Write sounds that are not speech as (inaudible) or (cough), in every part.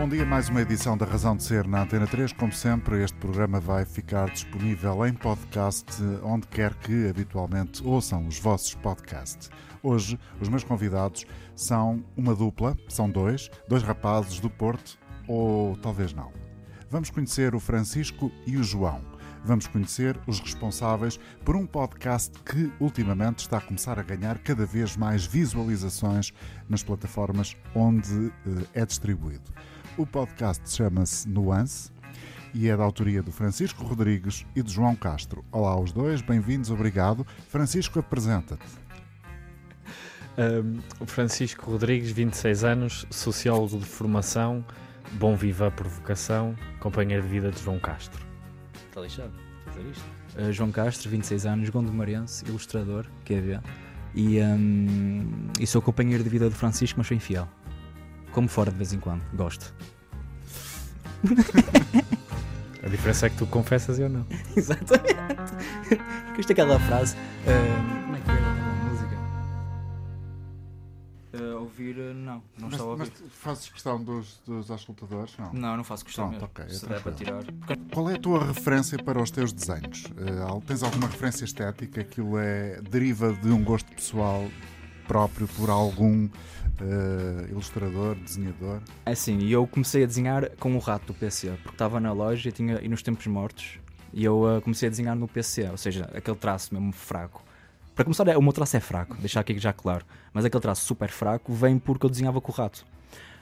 Bom dia. Mais uma edição da Razão de Ser na Antena 3. Como sempre, este programa vai ficar disponível em podcast onde quer que habitualmente ouçam os vossos podcasts. Hoje, os meus convidados são uma dupla, são dois, dois rapazes do Porto, ou talvez não. Vamos conhecer o Francisco e o João. Vamos conhecer os responsáveis por um podcast que ultimamente está a começar a ganhar cada vez mais visualizações nas plataformas onde eh, é distribuído. O podcast chama-se Nuance e é da autoria do Francisco Rodrigues e do João Castro. Olá aos dois, bem-vindos, obrigado. Francisco, apresenta-te. Um, Francisco Rodrigues, 26 anos, sociólogo de formação, bom viva por vocação, companheiro de vida de João Castro. Está lixado fazer isto. Uh, João Castro, 26 anos, gondomarense, ilustrador, QV. E, um, e sou companheiro de vida do Francisco, mas sou infiel. Como fora de vez em quando, gosto. (laughs) A diferença é que tu confessas e eu não. (laughs) Exatamente. Porque isto é aquela frase. uh, como é que é aquela música? Uh, ouvir, uh, não, não Mas, estou a ouvir. mas fazes questão dos, dos auscultadores? Não. Não, não faço questão Pronto, mesmo. ok, Se der para tirar. Qual é a tua referência para os teus desenhos? Eh, al- tens alguma referência estética? Aquilo é deriva de um gosto pessoal próprio por algum eh, ilustrador, desenhador? É assim, e eu comecei a desenhar com o rato do PC, porque estava na loja e, tinha, e nos tempos mortos, e eu uh, comecei a desenhar no PC, ou seja, aquele traço mesmo fraco. Para começar, é- o meu traço é fraco, deixar aqui já claro, mas aquele traço super fraco vem porque eu desenhava com o rato.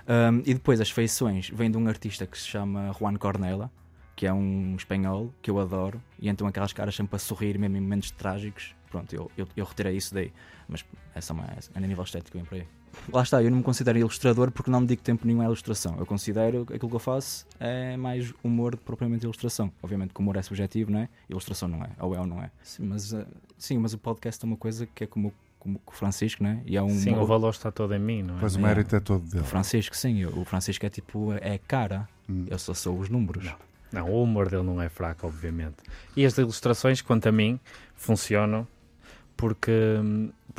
Um, e depois as feições vêm de um artista que se chama Juan Cornella, que é um espanhol que eu adoro, e então aquelas caras sempre a sorrir, mesmo em momentos trágicos. Pronto, eu, eu, eu retirei isso daí, mas é só mais, é a nível estético bem por aí. Lá está, eu não me considero ilustrador porque não me dedico tempo nenhum à ilustração. Eu considero que aquilo que eu faço é mais humor do que propriamente ilustração. Obviamente que o humor é subjetivo, não é? Ilustração não é, ou é ou não é. Sim, mas, eh, sim, mas o podcast é uma coisa que é como, como o Francisco, não é? E é um Sim, o valor está todo em mim, não é? Pois o É. mérito é todo o dele. Francisco, sim, o Francisco é tipo, é cara. Hum. Eu só sou os números. Não. Não, o humor dele não é fraco, obviamente. E as ilustrações, quanto a mim, funcionam porque,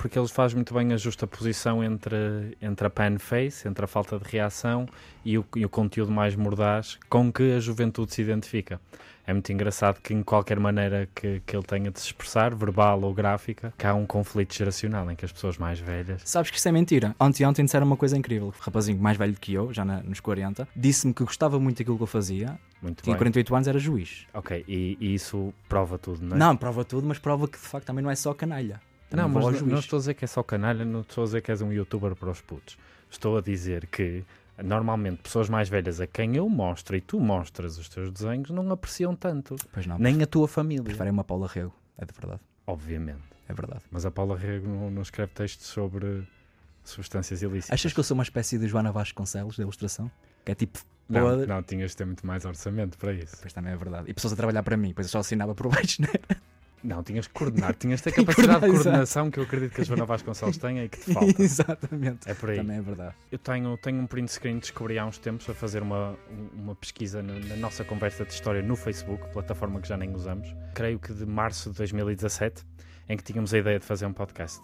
porque eles fazem muito bem a justa posição entre, entre a pan face, entre a falta de reação e o, e o conteúdo mais mordaz com que a juventude se identifica. É muito engraçado que em qualquer maneira que, que ele tenha de se expressar, verbal ou gráfica, que há um conflito geracional em que as pessoas mais velhas Sabes que isso é mentira. Ontem ontem disseram uma coisa incrível. O rapazinho mais velho que eu, já na- nos 40, disse-me que gostava muito daquilo que eu fazia. muito Tinha bem. 48 anos, era juiz. Ok, e, e isso prova tudo, não é? Não, prova tudo, mas prova que de facto também não é só canalha. Não, mas não, não estou a dizer que é só canalha, não estou a dizer que és um youtuber para os putos. Estou a dizer que normalmente pessoas mais velhas a quem eu mostro e tu mostras os teus desenhos não apreciam tanto. Pois não. Nem a tua família. Preferem uma Paula Rego. É de verdade. Obviamente. É verdade. Mas a Paula Rego não, não escreve textos sobre substâncias ilícitas. Achas que eu sou uma espécie de Joana Vasconcelos da ilustração? Que é tipo. não, não, tinhas de ter muito mais orçamento para isso. Pois também é verdade. E pessoas a trabalhar para mim, pois eu só assinava por (laughs) baixo, né? Não, tinhas que coordenar, tinhas ter (laughs) capacidade de coordenação que eu acredito que a Joana Vasconcelos tenha e que te falta. (laughs) Exatamente. É por aí. Também é verdade. Eu tenho, tenho um print screen que descobri há uns tempos a fazer uma, uma pesquisa na, na nossa conversa de história no Facebook, plataforma que já nem usamos, creio que de março de 2017, em que tínhamos a ideia de fazer um podcast.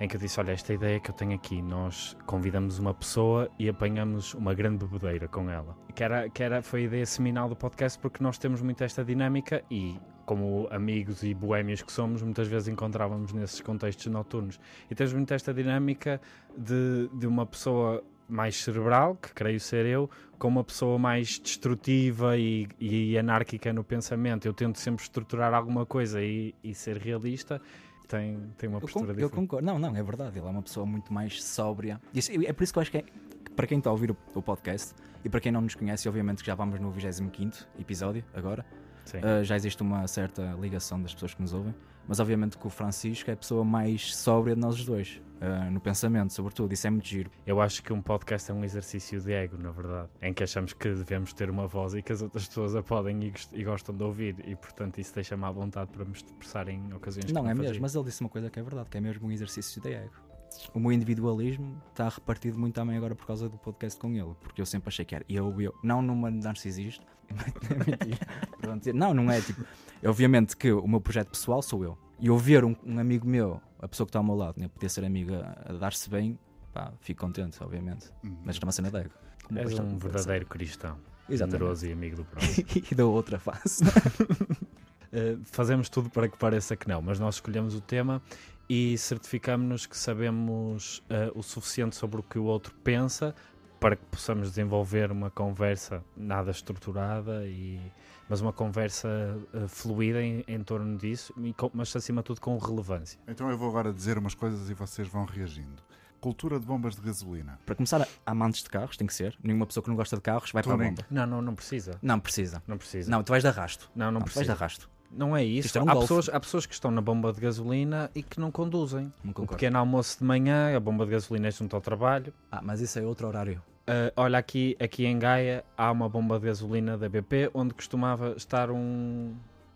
Em que eu disse: Olha, esta ideia que eu tenho aqui, nós convidamos uma pessoa e apanhamos uma grande bebedeira com ela. Que, era, que era, foi a ideia seminal do podcast, porque nós temos muito esta dinâmica e, como amigos e boémios que somos, muitas vezes encontrávamos nesses contextos noturnos. E temos muito esta dinâmica de, de uma pessoa mais cerebral, que creio ser eu, com uma pessoa mais destrutiva e, e anárquica no pensamento. Eu tento sempre estruturar alguma coisa e, e ser realista. Tem, tem uma Eu, postura con- eu diferente. concordo. Não, não, é verdade. Ele é uma pessoa muito mais sóbria. Isso- é por isso que eu acho que, é, que para quem está a ouvir o, o podcast e para quem não nos conhece, obviamente que já vamos no 25 episódio agora. Uh, já existe uma certa ligação das pessoas que nos ouvem, mas obviamente que o Francisco é a pessoa mais sóbria de nós dois, uh, no pensamento, sobretudo. Isso é muito giro. Eu acho que um podcast é um exercício de ego, na verdade, em que achamos que devemos ter uma voz e que as outras pessoas a podem e, e gostam de ouvir, e portanto isso deixa-me à vontade para me expressar em ocasiões Não, é mesmo, mas ele disse uma coisa que é verdade, que é mesmo um exercício de ego. O meu individualismo está repartido muito também agora por causa do podcast com ele, porque eu sempre achei que era eu, eu, não numa narcisista, (laughs) é não, não é tipo, obviamente que o meu projeto pessoal sou eu, e eu ver um, um amigo meu, a pessoa que está ao meu lado, né, poder ser amigo a, a dar-se bem, pá, fico contente, obviamente, Uhum. mas é uma cena de ego. És bastante um interessante. verdadeiro cristão, Exatamente. generoso e amigo do (laughs) próximo. e da outra face. Uh, (laughs) fazemos tudo para que pareça que não, mas nós escolhemos o tema e certificamos-nos que sabemos uh, o suficiente sobre o que o outro pensa para que possamos desenvolver uma conversa nada estruturada, e, mas uma conversa uh, fluida em, em torno disso, e com- mas acima de tudo com relevância. Então eu vou agora dizer umas coisas e vocês vão reagindo. Cultura de bombas de gasolina. Para começar, amantes de carros, tem que ser. Nenhuma pessoa que não gosta de carros vai para a bomba. Não, não, não precisa. Não precisa. Não precisa. Não, tu vais de arrasto. não, não Não, tu vais de precisa. arrasto. Não é isso. É um há, pessoas, há pessoas que estão na bomba de gasolina e que não conduzem. Não concordo. pequeno almoço de manhã, a bomba de gasolina é junto ao trabalho. Ah, mas isso é outro horário. Uh, olha, aqui, aqui em Gaia há uma bomba de gasolina da BP onde costumava estar um.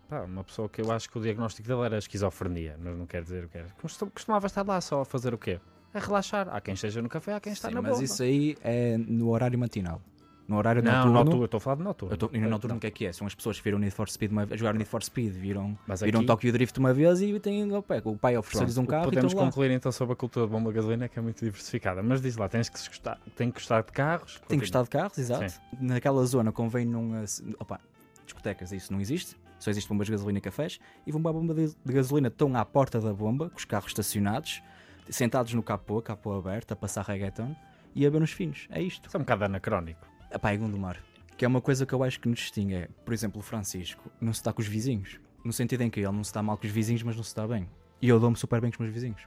pá, uma pessoa que eu acho que o diagnóstico dele era esquizofrenia, mas não quer dizer o que era. Costu- Costumava estar lá só a fazer o quê? A relaxar. Há quem esteja no café, há quem está Sim, na mas bomba. isso aí é no horário matinal. No horário não, noturno. noturno, eu estou a falar de noturno. Eu tô, e no noturno o que é que é? São as pessoas que viram Need for Speed uma vez, jogaram Need for Speed, viram, Mas viram aqui- Tokyo Drift uma vez e têm o pai, o pai ofereceu-lhes um carro e Podemos estão lá. concluir então sobre a cultura de bomba de gasolina que é muito diversificada. Mas diz lá, tens que gostar, tem que gostar de carros. Tem que gostar de carros, exato. Naquela zona convém não. eh, Opa, discotecas, isso não existe. Só existe bombas de gasolina e cafés. E vão para a bomba de, de gasolina, estão à porta da bomba, com os carros estacionados, sentados no capô, capô aberto, a passar reggaeton e a ver nos finos. É isto. Isso é um bocado anacrónico. Epá, é Gondomar. Que é uma coisa que eu acho que nos distingue. É, por exemplo, o Francisco não se está com os vizinhos. No sentido em que ele não se está mal com os vizinhos, mas não se está bem. E eu dou-me super bem com os meus vizinhos.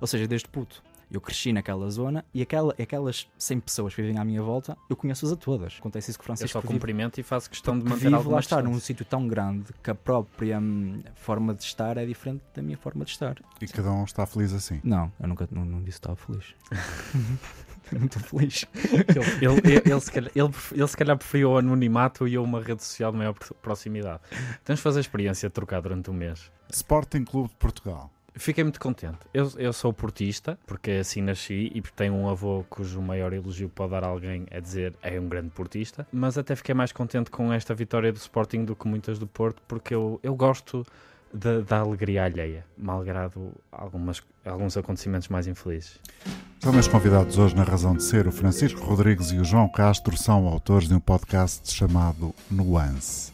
Ou seja, desde puto. Eu cresci naquela zona e aquela, aquelas 100 pessoas que vivem à minha volta, eu conheço-as a todas. Acontece isso com o Eu Francisco. só que vive- cumprimento e faço questão de manter alguma lá num distância. sítio tão grande que a própria hum, forma de estar é diferente da minha forma de estar. E cada um está feliz assim. Não, eu nunca não, não disse que estava feliz. (laughs) (laughs) Estou feliz. Ele, ele, ele, ele se calhar, ele, ele se calhar preferiu o anonimato e eu uma rede social de maior pro- proximidade. Temos de fazer a experiência de trocar durante um mês. Sporting Clube de Portugal. Fiquei muito contente. Eu, eu sou portista, porque assim nasci e porque tenho um avô cujo maior elogio pode dar a alguém é dizer é um grande portista. Mas até fiquei mais contente com esta vitória do Sporting do que muitas do Porto, porque eu, eu gosto da, da alegria alheia, malgrado algumas, alguns acontecimentos mais infelizes. São meus convidados hoje na razão de ser. O Francisco Rodrigues e o João Castro são autores de um podcast chamado Nuance.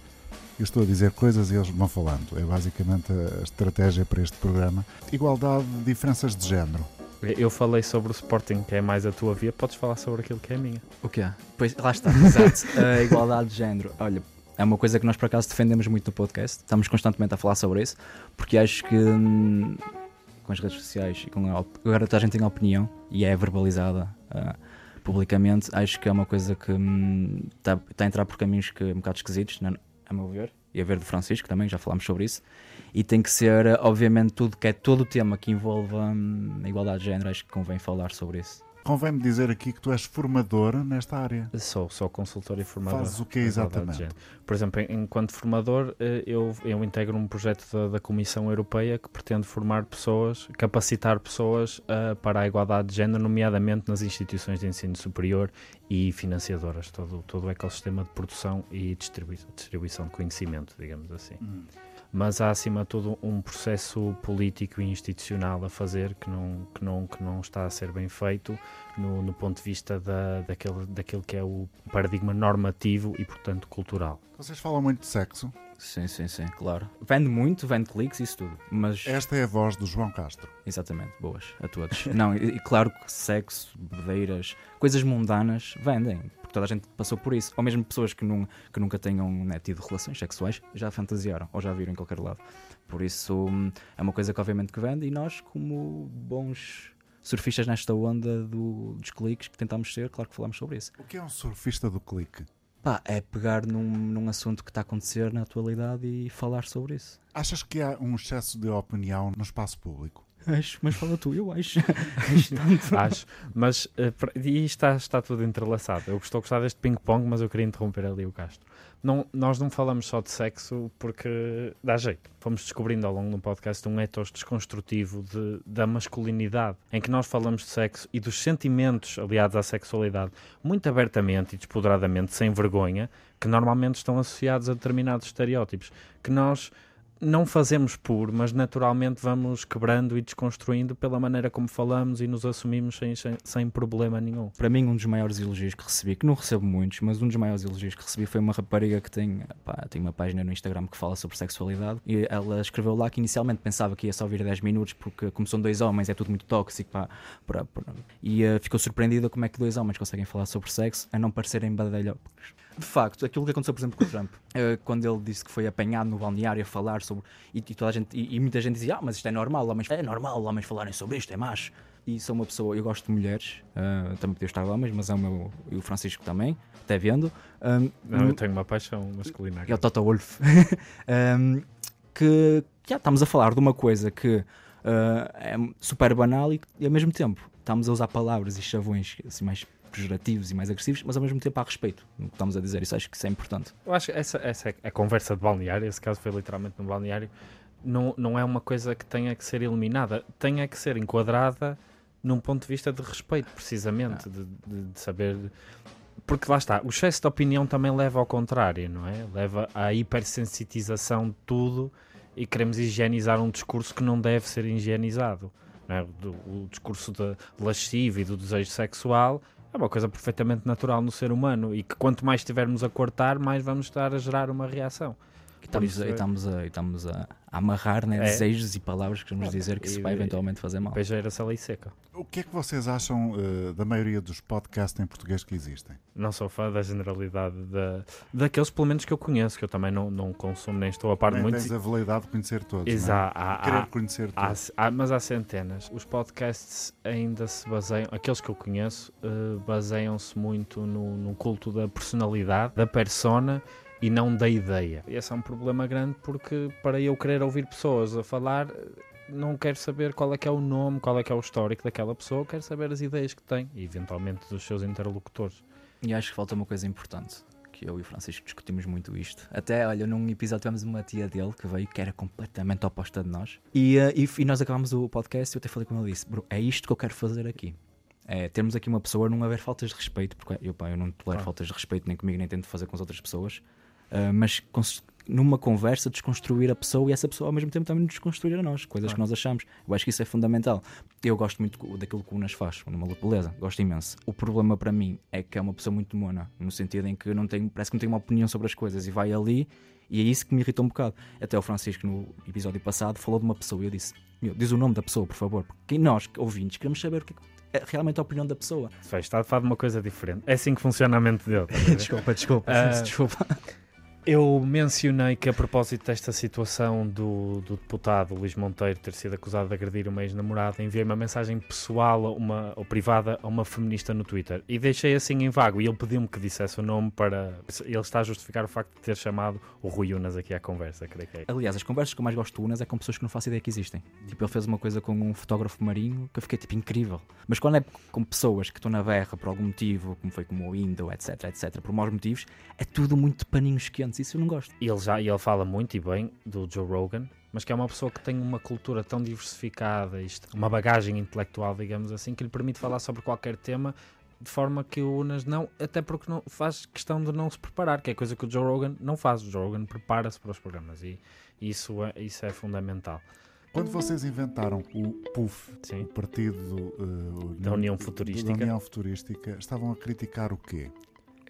Eu estou a dizer coisas e eles vão falando. É basicamente a estratégia para este programa. Igualdade de diferenças de género. Eu falei sobre o Sporting, que é mais a tua via, podes falar sobre aquilo que é a minha. O quê? Pois, lá está, exato. (laughs) A igualdade de género. Olha, é uma coisa que nós por acaso defendemos muito no podcast. Estamos constantemente a falar sobre isso, porque acho que hum, com as redes sociais e com a, agora toda a gente tem opinião e é verbalizada ah, publicamente. Acho que é uma coisa que está a entrar por caminhos que, um bocado esquisitos, na- a meu ver. E a ver do Francisco também, já falámos sobre isso. E tem que ser, obviamente, tudo que é todo o tema que envolva hum, a igualdade de género, acho que convém falar sobre isso. Convém-me dizer aqui que tu és formador nesta área. Sou, sou consultor e formador. Fazes o igualdade de exatamente? Por exemplo, em- enquanto formador, eh, eu, eu integro um projeto da, da Comissão Europeia que pretende formar pessoas, capacitar pessoas eh, para a igualdade de género, nomeadamente nas instituições de ensino superior e financiadoras, todo, todo o ecossistema de produção e distribui- distribuição de conhecimento, digamos assim. Mas há, acima de tudo, um processo político e institucional a fazer que não, que não, que não está a ser bem feito no, no ponto de vista da, daquele, daquele que é o paradigma normativo e, portanto, cultural. Vocês falam muito de sexo. Sim, sim, sim, claro. Vende muito, vende cliques, isso tudo. Mas. Esta é a voz do João Castro. Exatamente, boas a todos. Não, e, e claro que sexo, bebedeiras, coisas mundanas vendem, porque toda a gente passou por isso. Ou mesmo pessoas que, não, que nunca tenham né, tido relações sexuais já fantasiaram ou já viram em qualquer lado. Por isso hum, é uma coisa que obviamente que vende e nós, como bons surfistas nesta onda do- dos cliques que tentamos ser, claro que falamos sobre isso. O que é um surfista do clique? Pá, é pegar num, num assunto que está a acontecer na atualidade e falar sobre isso. Achas que há um excesso de opinião no espaço público? Acho, mas fala tu, eu acho. (laughs) acho. Acho, mas pra- e está, está tudo entrelaçado. Eu estou a gostar deste ping-pong, mas eu queria interromper ali o Castro. Não, nós não falamos só de sexo porque dá jeito. Fomos descobrindo ao longo do podcast um ethos desconstrutivo de, da masculinidade, em que nós falamos de sexo e dos sentimentos aliados à sexualidade muito abertamente e despoderadamente, sem vergonha, que normalmente estão associados a determinados estereótipos, que nós não fazemos por, mas naturalmente vamos quebrando e desconstruindo pela maneira como falamos e nos assumimos sem, sem, sem problema nenhum. Para mim, um dos maiores elogios que recebi, que não recebo muitos, mas um dos maiores elogios que recebi foi uma rapariga que tem, pá, tem uma página no Instagram que fala sobre sexualidade e ela escreveu lá que inicialmente pensava que ia só vir 10 minutos porque, como são dois homens, é tudo muito tóxico. Pá, para, para- E eh, ficou surpreendida como é que dois homens conseguem falar sobre sexo a não parecerem badalhocos. De facto, aquilo que aconteceu, por exemplo, com o Trump, (laughs) eh, quando ele disse que foi apanhado no balneário a falar sobre. E, e toda a gente, e, e muita gente dizia: Ah, mas isto é normal, homens, é normal homens falarem sobre isto, é macho. E sou uma pessoa, eu gosto de mulheres, ah, também podia estar homens, mas é o meu, e o Francisco também, até vendo. Um, Não, eu tenho uma paixão masculina. é o Toto Wolff. (laughs) Um, que já estamos a falar de uma coisa que ah, é super banal e, e ao mesmo tempo estamos a usar palavras e chavões assim, mais pejorativos e mais agressivos, mas ao mesmo tempo há respeito no que estamos a dizer. Isso acho que isso é importante. Eu acho que essa, essa é a conversa de balneário, esse caso foi literalmente no balneário, não, não é uma coisa que tenha que ser eliminada, tenha que ser enquadrada num ponto de vista de respeito, precisamente, de, de- de saber. Porque lá está, o excesso de opinião também leva ao contrário, não é? Leva à hipersensitização de tudo e queremos higienizar um discurso que não deve ser higienizado. é? Do- o discurso de lascivo e do desejo sexual é uma coisa perfeitamente natural no ser humano e que quanto mais estivermos a cortar, mais vamos estar a gerar uma reação. E estamos, isso a, é- e estamos, a, e estamos a, a amarrar né, É. desejos e palavras que vamos dizer que isso e- vai eventualmente fazer mal. A lei seca. O que é que vocês acham eh, da maioria dos podcasts em português que existem? Não sou fã da generalidade da, daqueles, pelo menos que eu conheço, que eu também não, não consumo nem estou a par de muitos. tens a veleidade de conhecer todos, não é? Exato, há- Querer há- conhecer Há- todos. há- mas há centenas. Os podcasts ainda se baseiam, aqueles que eu conheço, eh, baseiam-se muito no, no culto da personalidade, da persona e não da ideia. Esse é um problema grande porque para eu querer ouvir pessoas a falar, não quero saber qual é que é o nome, qual é que é o histórico daquela pessoa, quero saber as ideias que tem e eventualmente dos seus interlocutores. E acho que falta uma coisa importante. Que eu e o Francisco discutimos muito isto. Até, olha, num episódio tivemos uma tia dele que veio que era completamente oposta de nós. E, eh, e, e nós acabámos o podcast e eu até falei com ele e disse: Bro, é isto que eu quero fazer aqui. É termos aqui uma pessoa, não haver faltas de respeito, porque eu, pá, eu não tolero Claro. faltas de respeito nem comigo, nem tento fazer com as outras pessoas. Ah, mas numa conversa desconstruir a pessoa e essa pessoa ao mesmo tempo também nos desconstruir a nós, coisas que Claro. nós achamos. Eu acho que isso é fundamental. Eu gosto muito daquilo que o Unas faz, o Numa Beleza, gosto imenso. O problema para mim é que é uma pessoa muito mona, no sentido em que não tem, parece que não tem uma opinião sobre as coisas e vai ali e é isso que me irritou um bocado. Até o Francisco, no episódio passado, falou de uma pessoa e eu disse: "Meu, Diz o nome da pessoa, por favor, porque nós, ouvintes, queremos saber o que é realmente a opinião da pessoa. Está a falar de uma coisa diferente. É assim que funciona a mente dele. ver? (laughs) desculpa, desculpa, Ah, (laughs) desculpa. Eu mencionei que a propósito desta situação do, do deputado Luís Monteiro ter sido acusado de agredir uma ex-namorada, enviei uma mensagem pessoal uma, ou privada a uma feminista no Twitter e deixei assim em vago. E ele pediu-me que dissesse o nome para. Ele está a justificar o facto de ter chamado o Rui Unas aqui à conversa, creio que é. Aliás, as conversas que eu mais gosto do Unas é com pessoas que não faço ideia que existem. Tipo, ele fez uma coisa com um fotógrafo marinho que eu fiquei tipo incrível. Mas quando é com pessoas que estão na berra por algum motivo, como foi como o Indo, etc, etc, por maus motivos, é tudo muito paninhos Isso eu não gosto. E ele já e ele fala muito e bem do Joe Rogan, mas que é uma pessoa que tem uma cultura tão diversificada, isto, uma bagagem intelectual, digamos assim, que lhe permite falar sobre qualquer tema de forma que o Unas não, até porque não faz questão de não se preparar, que é coisa que o Joe Rogan não faz. O Joe Rogan prepara-se para os programas e isso é, isso é fundamental. Quando vocês inventaram o PUF, Sim. o partido eh, Da União da. União Futurística, estavam a criticar o quê?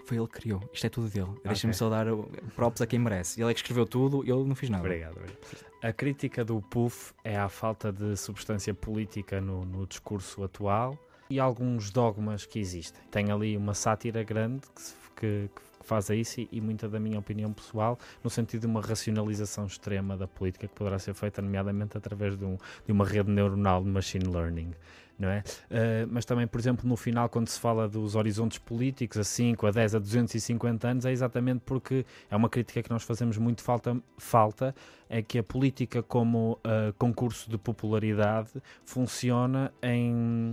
Foi ele que criou. Isto é tudo dele. Ok. Deixa-me só dar o- props a quem merece. Ele é que escreveu tudo eu não fiz nada. Obrigado, obrigado. A crítica do PUF é à falta de substância política no, no discurso atual e alguns dogmas que existem. Tem ali uma sátira grande que, que- que faz a isso e, e muita da minha opinião pessoal no sentido de uma racionalização extrema da política que poderá ser feita, nomeadamente através de, um, de uma rede neuronal de machine learning. Não é? Uh, mas também, por exemplo, no final, quando se fala dos horizontes políticos a 5, a 10, a 250 anos, é exatamente porque é uma crítica que nós fazemos muito falta, falta é que a política como uh, concurso de popularidade funciona em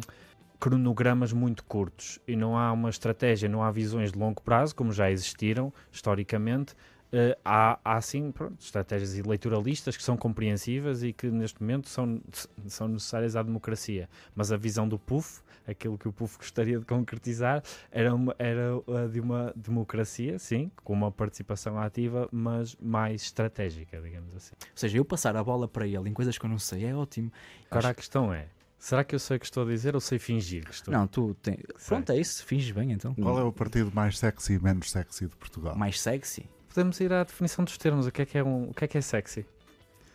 cronogramas muito curtos e não há uma estratégia, não há visões de longo prazo, como já existiram historicamente. Uh, há, há sim pronto, estratégias eleitoralistas que são compreensivas e que neste momento são, são necessárias à democracia. Mas a visão do PUF, aquilo que o PUF gostaria de concretizar, era, uma, era a de uma democracia, sim, com uma participação ativa, mas mais estratégica, digamos assim. Ou seja, eu passar a bola para ele em coisas que eu não sei é ótimo. Agora Acho... a questão é: Será que eu sei o que estou a dizer ou sei fingir que estou Não, tu tem... Pronto, é isso, finges bem então. Qual é o partido mais sexy e menos sexy de Portugal? Mais sexy? Podemos ir à definição dos termos. O que é que é, um... o que é, que é sexy?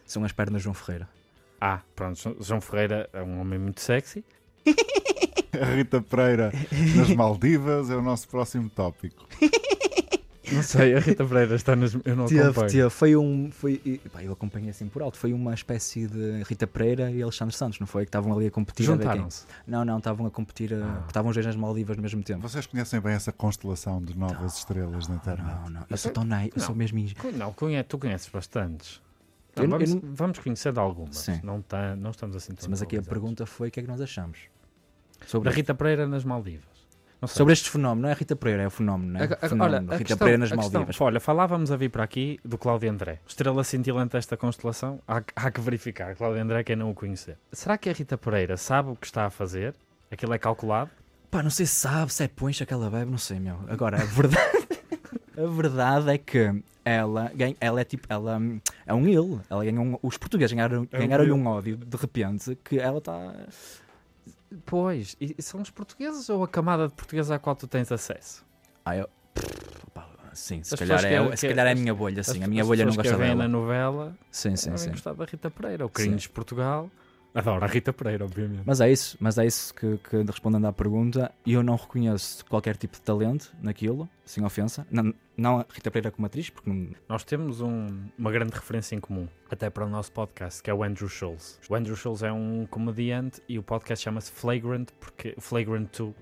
São as pernas de João Ferreira. Ah, pronto, João Ferreira é um homem muito sexy. A (laughs) Rita Pereira nas Maldivas é o nosso próximo tópico. (laughs) Não sei, a Rita Pereira está nas. Eu não tia, acompanho. Tia, foi um. Foi, pá, eu acompanhei assim por alto. Foi uma espécie de Rita Pereira e Alexandre Santos, não foi? Que estavam ali a competir. Juntaram-se? Não, não, estavam a competir. Ah. Estavam os dois nas Maldivas no mesmo tempo. Vocês conhecem bem essa constelação de novas não, estrelas na internet? Não, não. Eu sou tão naif, eu sou mesmo. Não, conhe, tu conheces bastantes. Não, eu, vamos, eu não... vamos conhecer de algumas. Sim. Não, tá, não estamos assim tão Mas aqui a pergunta foi o que é que nós achamos. Sobre a Rita Pereira nas Maldivas. Sobre este fenómeno, não é Rita Pereira, é o fenómeno, não é? A, fenómeno. Olha, Rita questão, Pereira nas Maldivas. Questão, olha, falávamos a vir para aqui do Cláudio André. Estrela cintilante desta constelação, há, há que verificar. Cláudio André, quem não o conhecer. Será que a Rita Pereira sabe o que está a fazer? Aquilo é calculado? Pá, não sei se sabe, se é poncha que ela bebe, não sei, meu. Agora, a verdade, (laughs) a verdade é que ela, ela é tipo, ela é um il. Ela ganhou um, os portugueses ganharam, é ganharam-lhe um ódio de repente que ela está Pois, e são os portugueses ou a camada de portugueses à qual tu tens acesso? Ah, eu... Sim, se calhar, é, que, se calhar é a minha bolha, sim. As, a minha bolha não gosta dela. na novela, sim, sim, sim. gostar da Rita Pereira, o Cringe Portugal. Adoro a Rita Pereira, obviamente. Mas é isso, mas é isso que, que, respondendo à pergunta, eu não reconheço qualquer tipo de talento naquilo, sem ofensa. Não, não a Rita Pereira como atriz, porque não... Nós temos um, uma grande referência em comum, até para o nosso podcast, que é o Andrew Schultz. O Andrew Schultz é um comediante e o podcast chama-se Flagrant, porque Flagrant 2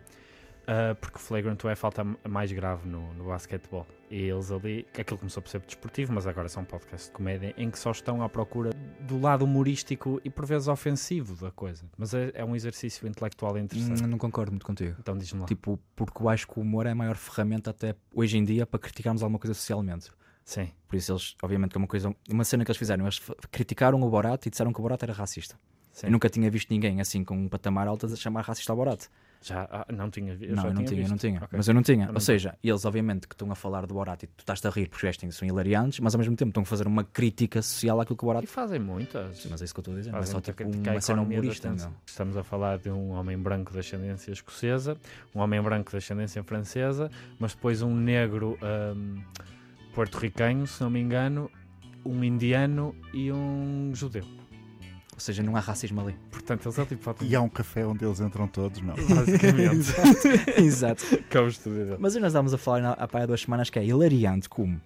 Uh, porque o Flagrant é a falta mais grave no, no basquetebol. E eles ali, aquilo começou por ser desportivo, mas agora são podcasts de comédia em que só estão à procura do lado humorístico e por vezes ofensivo da coisa. Mas é, é um exercício intelectual interessante. Não, não concordo muito contigo. Então diz-me lá. Tipo, porque eu acho que o humor é a maior ferramenta até hoje em dia para criticarmos alguma coisa socialmente. Sim. Por isso eles, obviamente, que é uma coisa, uma cena que eles fizeram, eles criticaram o Borat e disseram que o Borat era racista. Sim. Eu nunca tinha visto ninguém assim com um patamar alto a chamar racista ao Borat. Já ah, não tinha visto. Não, eu não tinha, não tinha. Okay. Mas eu não tinha. Eu não Ou seja, eles obviamente que estão a falar do Borat e tu estás a rir porque vestem são hilariantes, mas ao mesmo tempo estão a fazer uma crítica social àquilo que o Borat. E fazem muitas. Mas é isso que eu estou a dizer. Não é só tipo uma cena humorista. Estamos a falar de um homem branco de ascendência escocesa, um homem branco de ascendência francesa, mas depois um negro um, porto-ricanho, se não me engano, um indiano e um judeu. Ou seja, não há racismo ali. Portanto, eles é tipo. E há um café onde eles entram todos, não? Basicamente. Exato. (laughs) Mas nós estávamos a falar há há duas semanas que é hilariante como.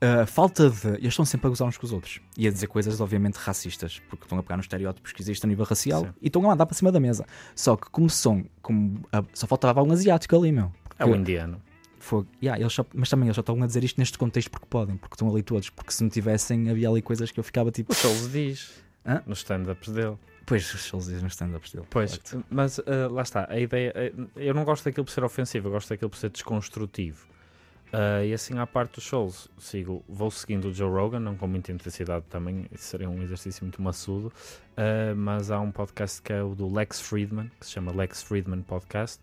A uh, falta de. Eles estão sempre a gozar uns com os outros e a dizer coisas, obviamente, racistas, porque estão a pegar nos estereótipos que existem a nível racial Sim. e estão a andar para cima da mesa. Só que, como são. Como, uh, só faltava um asiático ali, meu. É o indiano. Foi, yeah, eles só, mas também eles só estão a dizer isto neste contexto porque podem, porque estão ali todos. Porque se não tivessem, havia ali coisas que eu ficava tipo. O Souls diz. Hã? nos stand-ups dele. Pois, os shows nos stand-ups dele. Pois, mas uh, lá está, a ideia. Uh, eu não gosto daquilo por ser ofensivo, eu gosto daquilo por ser desconstrutivo. Uh, e assim, à parte dos shows, sigo, vou seguindo o Joe Rogan, não com muita intensidade também, isso seria um exercício muito maçudo. Uh, mas há um podcast que é o do Lex Friedman, que se chama Lex Friedman Podcast.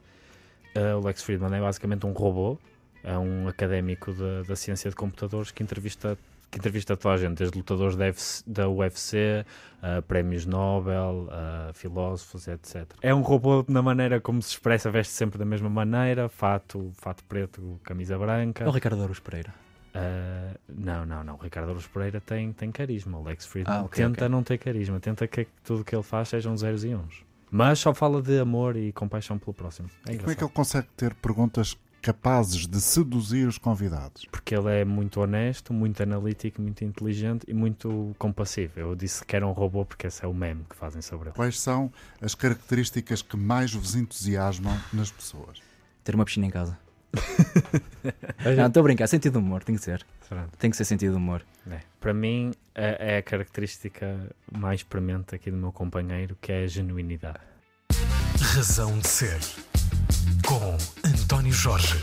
Uh, o Lex Friedman é basicamente um robô, é um académico da ciência de computadores que entrevista que entrevista toda a gente, desde lutadores da, UFC, da UFC uh, prémios Nobel, uh, filósofos, etc. É um robô na maneira como se expressa, veste sempre da mesma maneira, fato, fato preto, camisa branca. É o Ricardo Aruz Pereira. Uh, não, não, não. O Ricardo Aruz Pereira tem, tem carisma. O Lex Friedman ah, okay, tenta okay. não ter carisma, tenta que tudo que ele faz sejam zeros e uns. Mas só fala de amor e compaixão pelo próximo. É como é que ele consegue ter perguntas capazes de seduzir os convidados? Porque ele é muito honesto, muito analítico, muito inteligente e muito compassivo. Eu disse que era um robô porque esse é o meme que fazem sobre ele. Quais são as características que mais vos entusiasmam nas pessoas? Ter uma piscina em casa. (laughs) não, estou a brincar. Sentido de humor, tem que ser. Pronto. Tem que ser sentido de humor. É. Para mim, é, é a característica mais premente aqui do meu companheiro, que é a genuinidade. Razão de Ser, com António Jorge.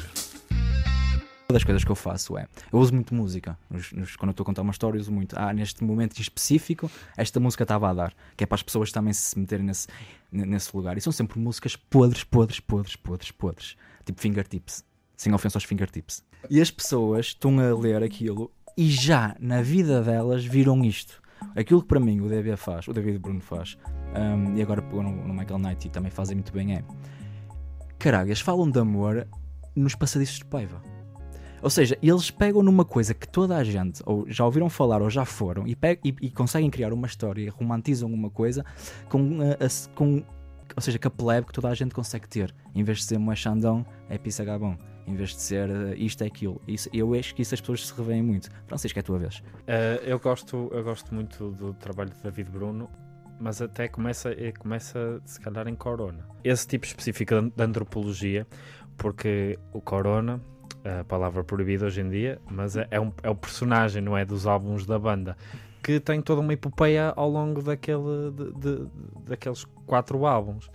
Uma das coisas que eu faço é, eu uso muito música, nos- nos- quando eu estou a contar uma história, eu uso muito, ah, neste momento em específico, esta música estava a dar, que é para as pessoas também se meterem nesse, nesse lugar. E são sempre músicas podres, podres, podres, podres, podres, tipo fingertips, sem ofensa aos fingertips. E as pessoas estão a ler aquilo e já na vida delas viram isto. Aquilo que para mim o DB faz, o David Bruno faz, hum, e agora pegou no, no Michael Knight e também fazem muito bem, é eles falam de amor nos passadiços de paiva. Ou seja, eles pegam numa coisa que toda a gente ou já ouviram falar ou já foram e, pe- e- e conseguem criar uma história romantizam uma coisa com, a- a- com ou seja, com a plebe que toda a gente consegue ter. Em vez de ser um Xandão, é Pissagabão. Em vez de ser eh, isto é aquilo. Isso, eu acho que isso as pessoas se revêem muito. Francisco, é a tua vez. Uh, eu, gosto, eu gosto muito do trabalho de David Bruno, mas até começa, eh, começa se calhar em Corona. Esse tipo específico de antropologia, porque o Corona, a palavra proibida hoje em dia, mas é, é um, é o personagem, não é? Dos álbuns da banda, que tem toda uma epopeia ao longo daquele, de- de- daqueles quatro álbuns.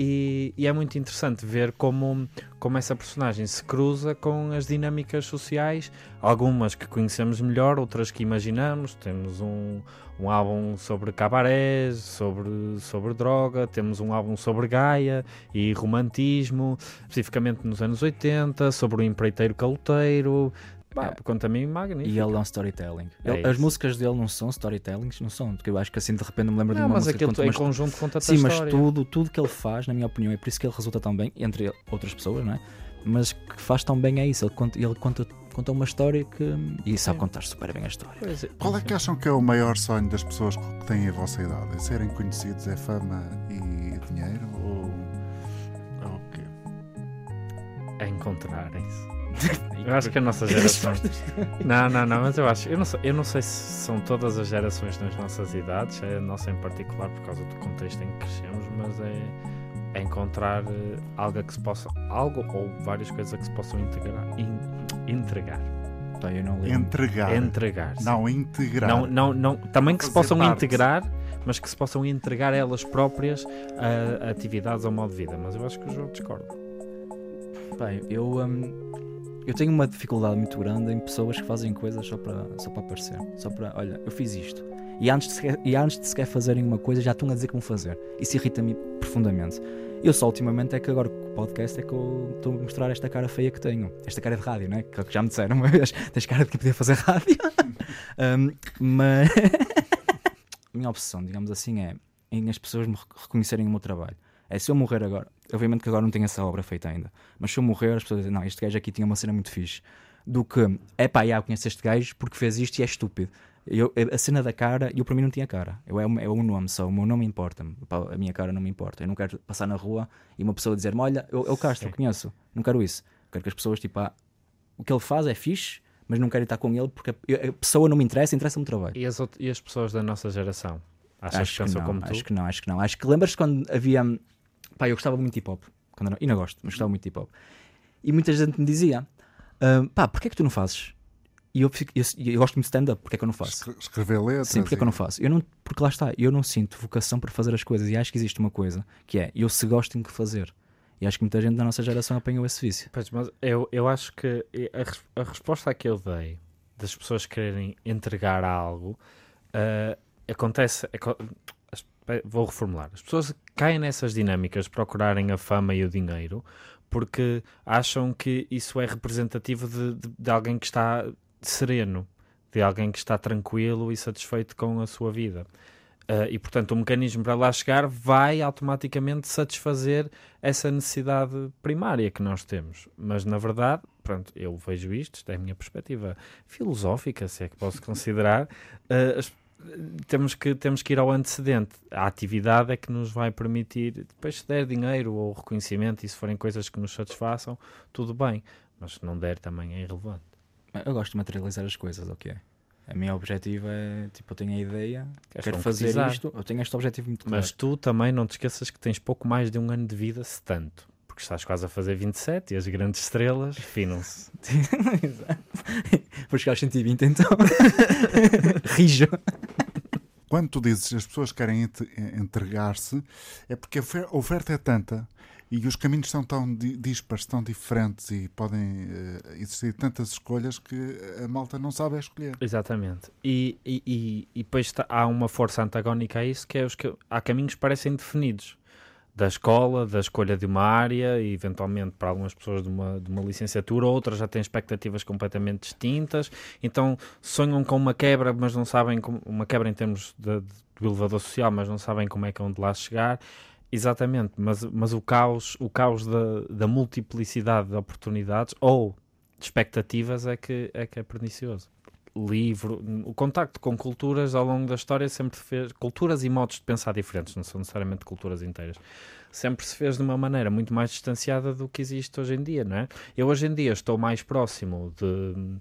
E, e é muito interessante ver como, como essa personagem se cruza com as dinâmicas sociais algumas que conhecemos melhor, outras que imaginamos. Temos um, um álbum sobre cabarés, sobre, sobre droga, temos um álbum sobre Gaia e romantismo, especificamente nos anos 80, sobre o empreiteiro caloteiro. Pá, É. quanto a mim, magnífico. E ele é um storytelling. É Ele- as músicas dele não são storytellings, não são. Porque eu acho que assim de repente me lembro de Não, uma mas música que aquilo conta em conjunto conta a Sim, mas tudo, tudo que ele faz, na minha opinião, é por isso que ele resulta tão bem, entre outras pessoas, não é? Mas que faz tão bem é isso. Ele conta, ele conta, conta uma história que. E sabe Sim. contar super bem a história. É. Qual é que acham que é o maior sonho das pessoas que têm a vossa idade? É serem conhecidos, é fama e dinheiro? Ou, ou o quê? É encontrarem-se. (laughs) Eu acho que a nossa (laughs) geração. Não, não, não, mas eu acho. Eu não, sei, eu não sei se são todas as gerações nas nossas idades, é a nossa em particular por causa do contexto em que crescemos, mas é, é encontrar eh, algo que se possa. Algo ou várias coisas que se possam integrar. in- entregar. Pá, eu não lembro. Entregar. Entregar. Não integrar. Não, não, não, também que se possam parte. integrar, mas que se possam entregar elas próprias a, a atividades ao modo de vida. Mas eu acho que o João discorda. Pá, eu, hum, eu tenho uma dificuldade muito grande em pessoas que fazem coisas só para, só para aparecer. Só para, olha, eu fiz isto. E antes, de sequer, e antes de sequer fazerem uma coisa, já estão a dizer vão fazer. Isso irrita-me profundamente. Eu só ultimamente é que agora com o podcast é que eu estou a mostrar esta cara feia que tenho. Esta cara de rádio, né? Que já me disseram uma (laughs) vez. Tens cara de que podia fazer rádio. (laughs) Hum, mas (laughs) a minha obsessão, digamos assim, é em as pessoas me rec- reconhecerem o meu trabalho. É se eu morrer agora, obviamente que agora não tenho essa obra feita ainda, mas se eu morrer, as pessoas dizem, não, este gajo aqui tinha uma cena muito fixe. Do que, é pá, já conheço este gajo porque fez isto e é estúpido. Eu, a cena da cara, eu para mim não tinha cara. Eu, é, um- é um nome só, o meu nome importa-me. A minha cara não me importa. Eu não quero passar na rua e uma pessoa dizer-me: Olha, eu, eu Castro, Sim. conheço. Não quero isso. Quero que as pessoas, tipo, ah, o que ele faz é fixe, mas não quero estar com ele porque a, pessoa não me interessa, interessa-me o trabalho. E as, e as pessoas da nossa geração? Achas acho que que, não, como tu? acho que não, acho que não. Acho que lembras quando havia. Pá, eu gostava muito de hip hop. Quando era- ainda gosto, mas gostava muito de hip hop. E muita gente me dizia: ah, pá, porquê é que tu não fazes? E eu, fico- eu, eu gosto muito de stand-up, porquê é que eu não faço? Escre- Escrever letras. Sim, porque é que eu e- não faço? Eu não, porque lá está, eu não sinto vocação para fazer as coisas e acho que existe uma coisa que é eu se gosto tenho que fazer. E acho que muita gente da nossa geração apanhou esse vício. Pois, mas eu, eu acho que a, a resposta que eu dei das pessoas quererem entregar algo ah, acontece. aco- vou reformular. As pessoas caem nessas dinâmicas de procurarem a fama e o dinheiro porque acham que isso é representativo de, de- de alguém que está sereno, de alguém que está tranquilo e satisfeito com a sua vida. Ah, e portanto, o mecanismo para lá chegar vai automaticamente satisfazer essa necessidade primária que nós temos. Mas na verdade, pronto, eu vejo isto, isto é a minha perspectiva filosófica, se é que posso considerar. ah, as- temos que, temos que ir ao antecedente. A atividade é que nos vai permitir, depois se der dinheiro ou reconhecimento e se forem coisas que nos satisfaçam, tudo bem. Mas se não der também é irrelevante. Eu gosto de materializar as coisas, ok? A minha objetivo é, tipo, eu tenho a ideia, Queres quero fazer isto, eu tenho este objetivo muito claro. Mas tu também não te esqueças que tens pouco mais de um ano de vida, se tanto. Porque estás quase a fazer 27 e as grandes estrelas finam-se. (laughs) Exato. Vou chegar aos 120 então. (laughs) Rijo. Quando tu dizes as pessoas querem ent- entregar-se, é porque a ofer- a oferta é tanta e os caminhos são tão di- dispares, tão diferentes e podem eh, existir tantas escolhas que a malta não sabe a escolher. Exatamente. E, e, e, e depois tá- há uma força antagónica a isso, que é os que há caminhos que parecem definidos. Da escola, da escolha de uma área, e eventualmente para algumas pessoas de uma, de uma licenciatura, outras já têm expectativas completamente distintas, então sonham com uma quebra, mas não sabem, como, uma quebra em termos de, de- do elevador social, mas não sabem como é que é onde lá chegar. Exatamente, mas, mas o caos, o caos da, da multiplicidade de oportunidades ou de expectativas é que é, que é pernicioso livro, o contacto com culturas ao longo da história sempre fez, culturas e modos de pensar diferentes, não são necessariamente culturas inteiras, sempre se fez de uma maneira muito mais distanciada do que existe hoje em dia, não é? Eu hoje em dia estou mais próximo de,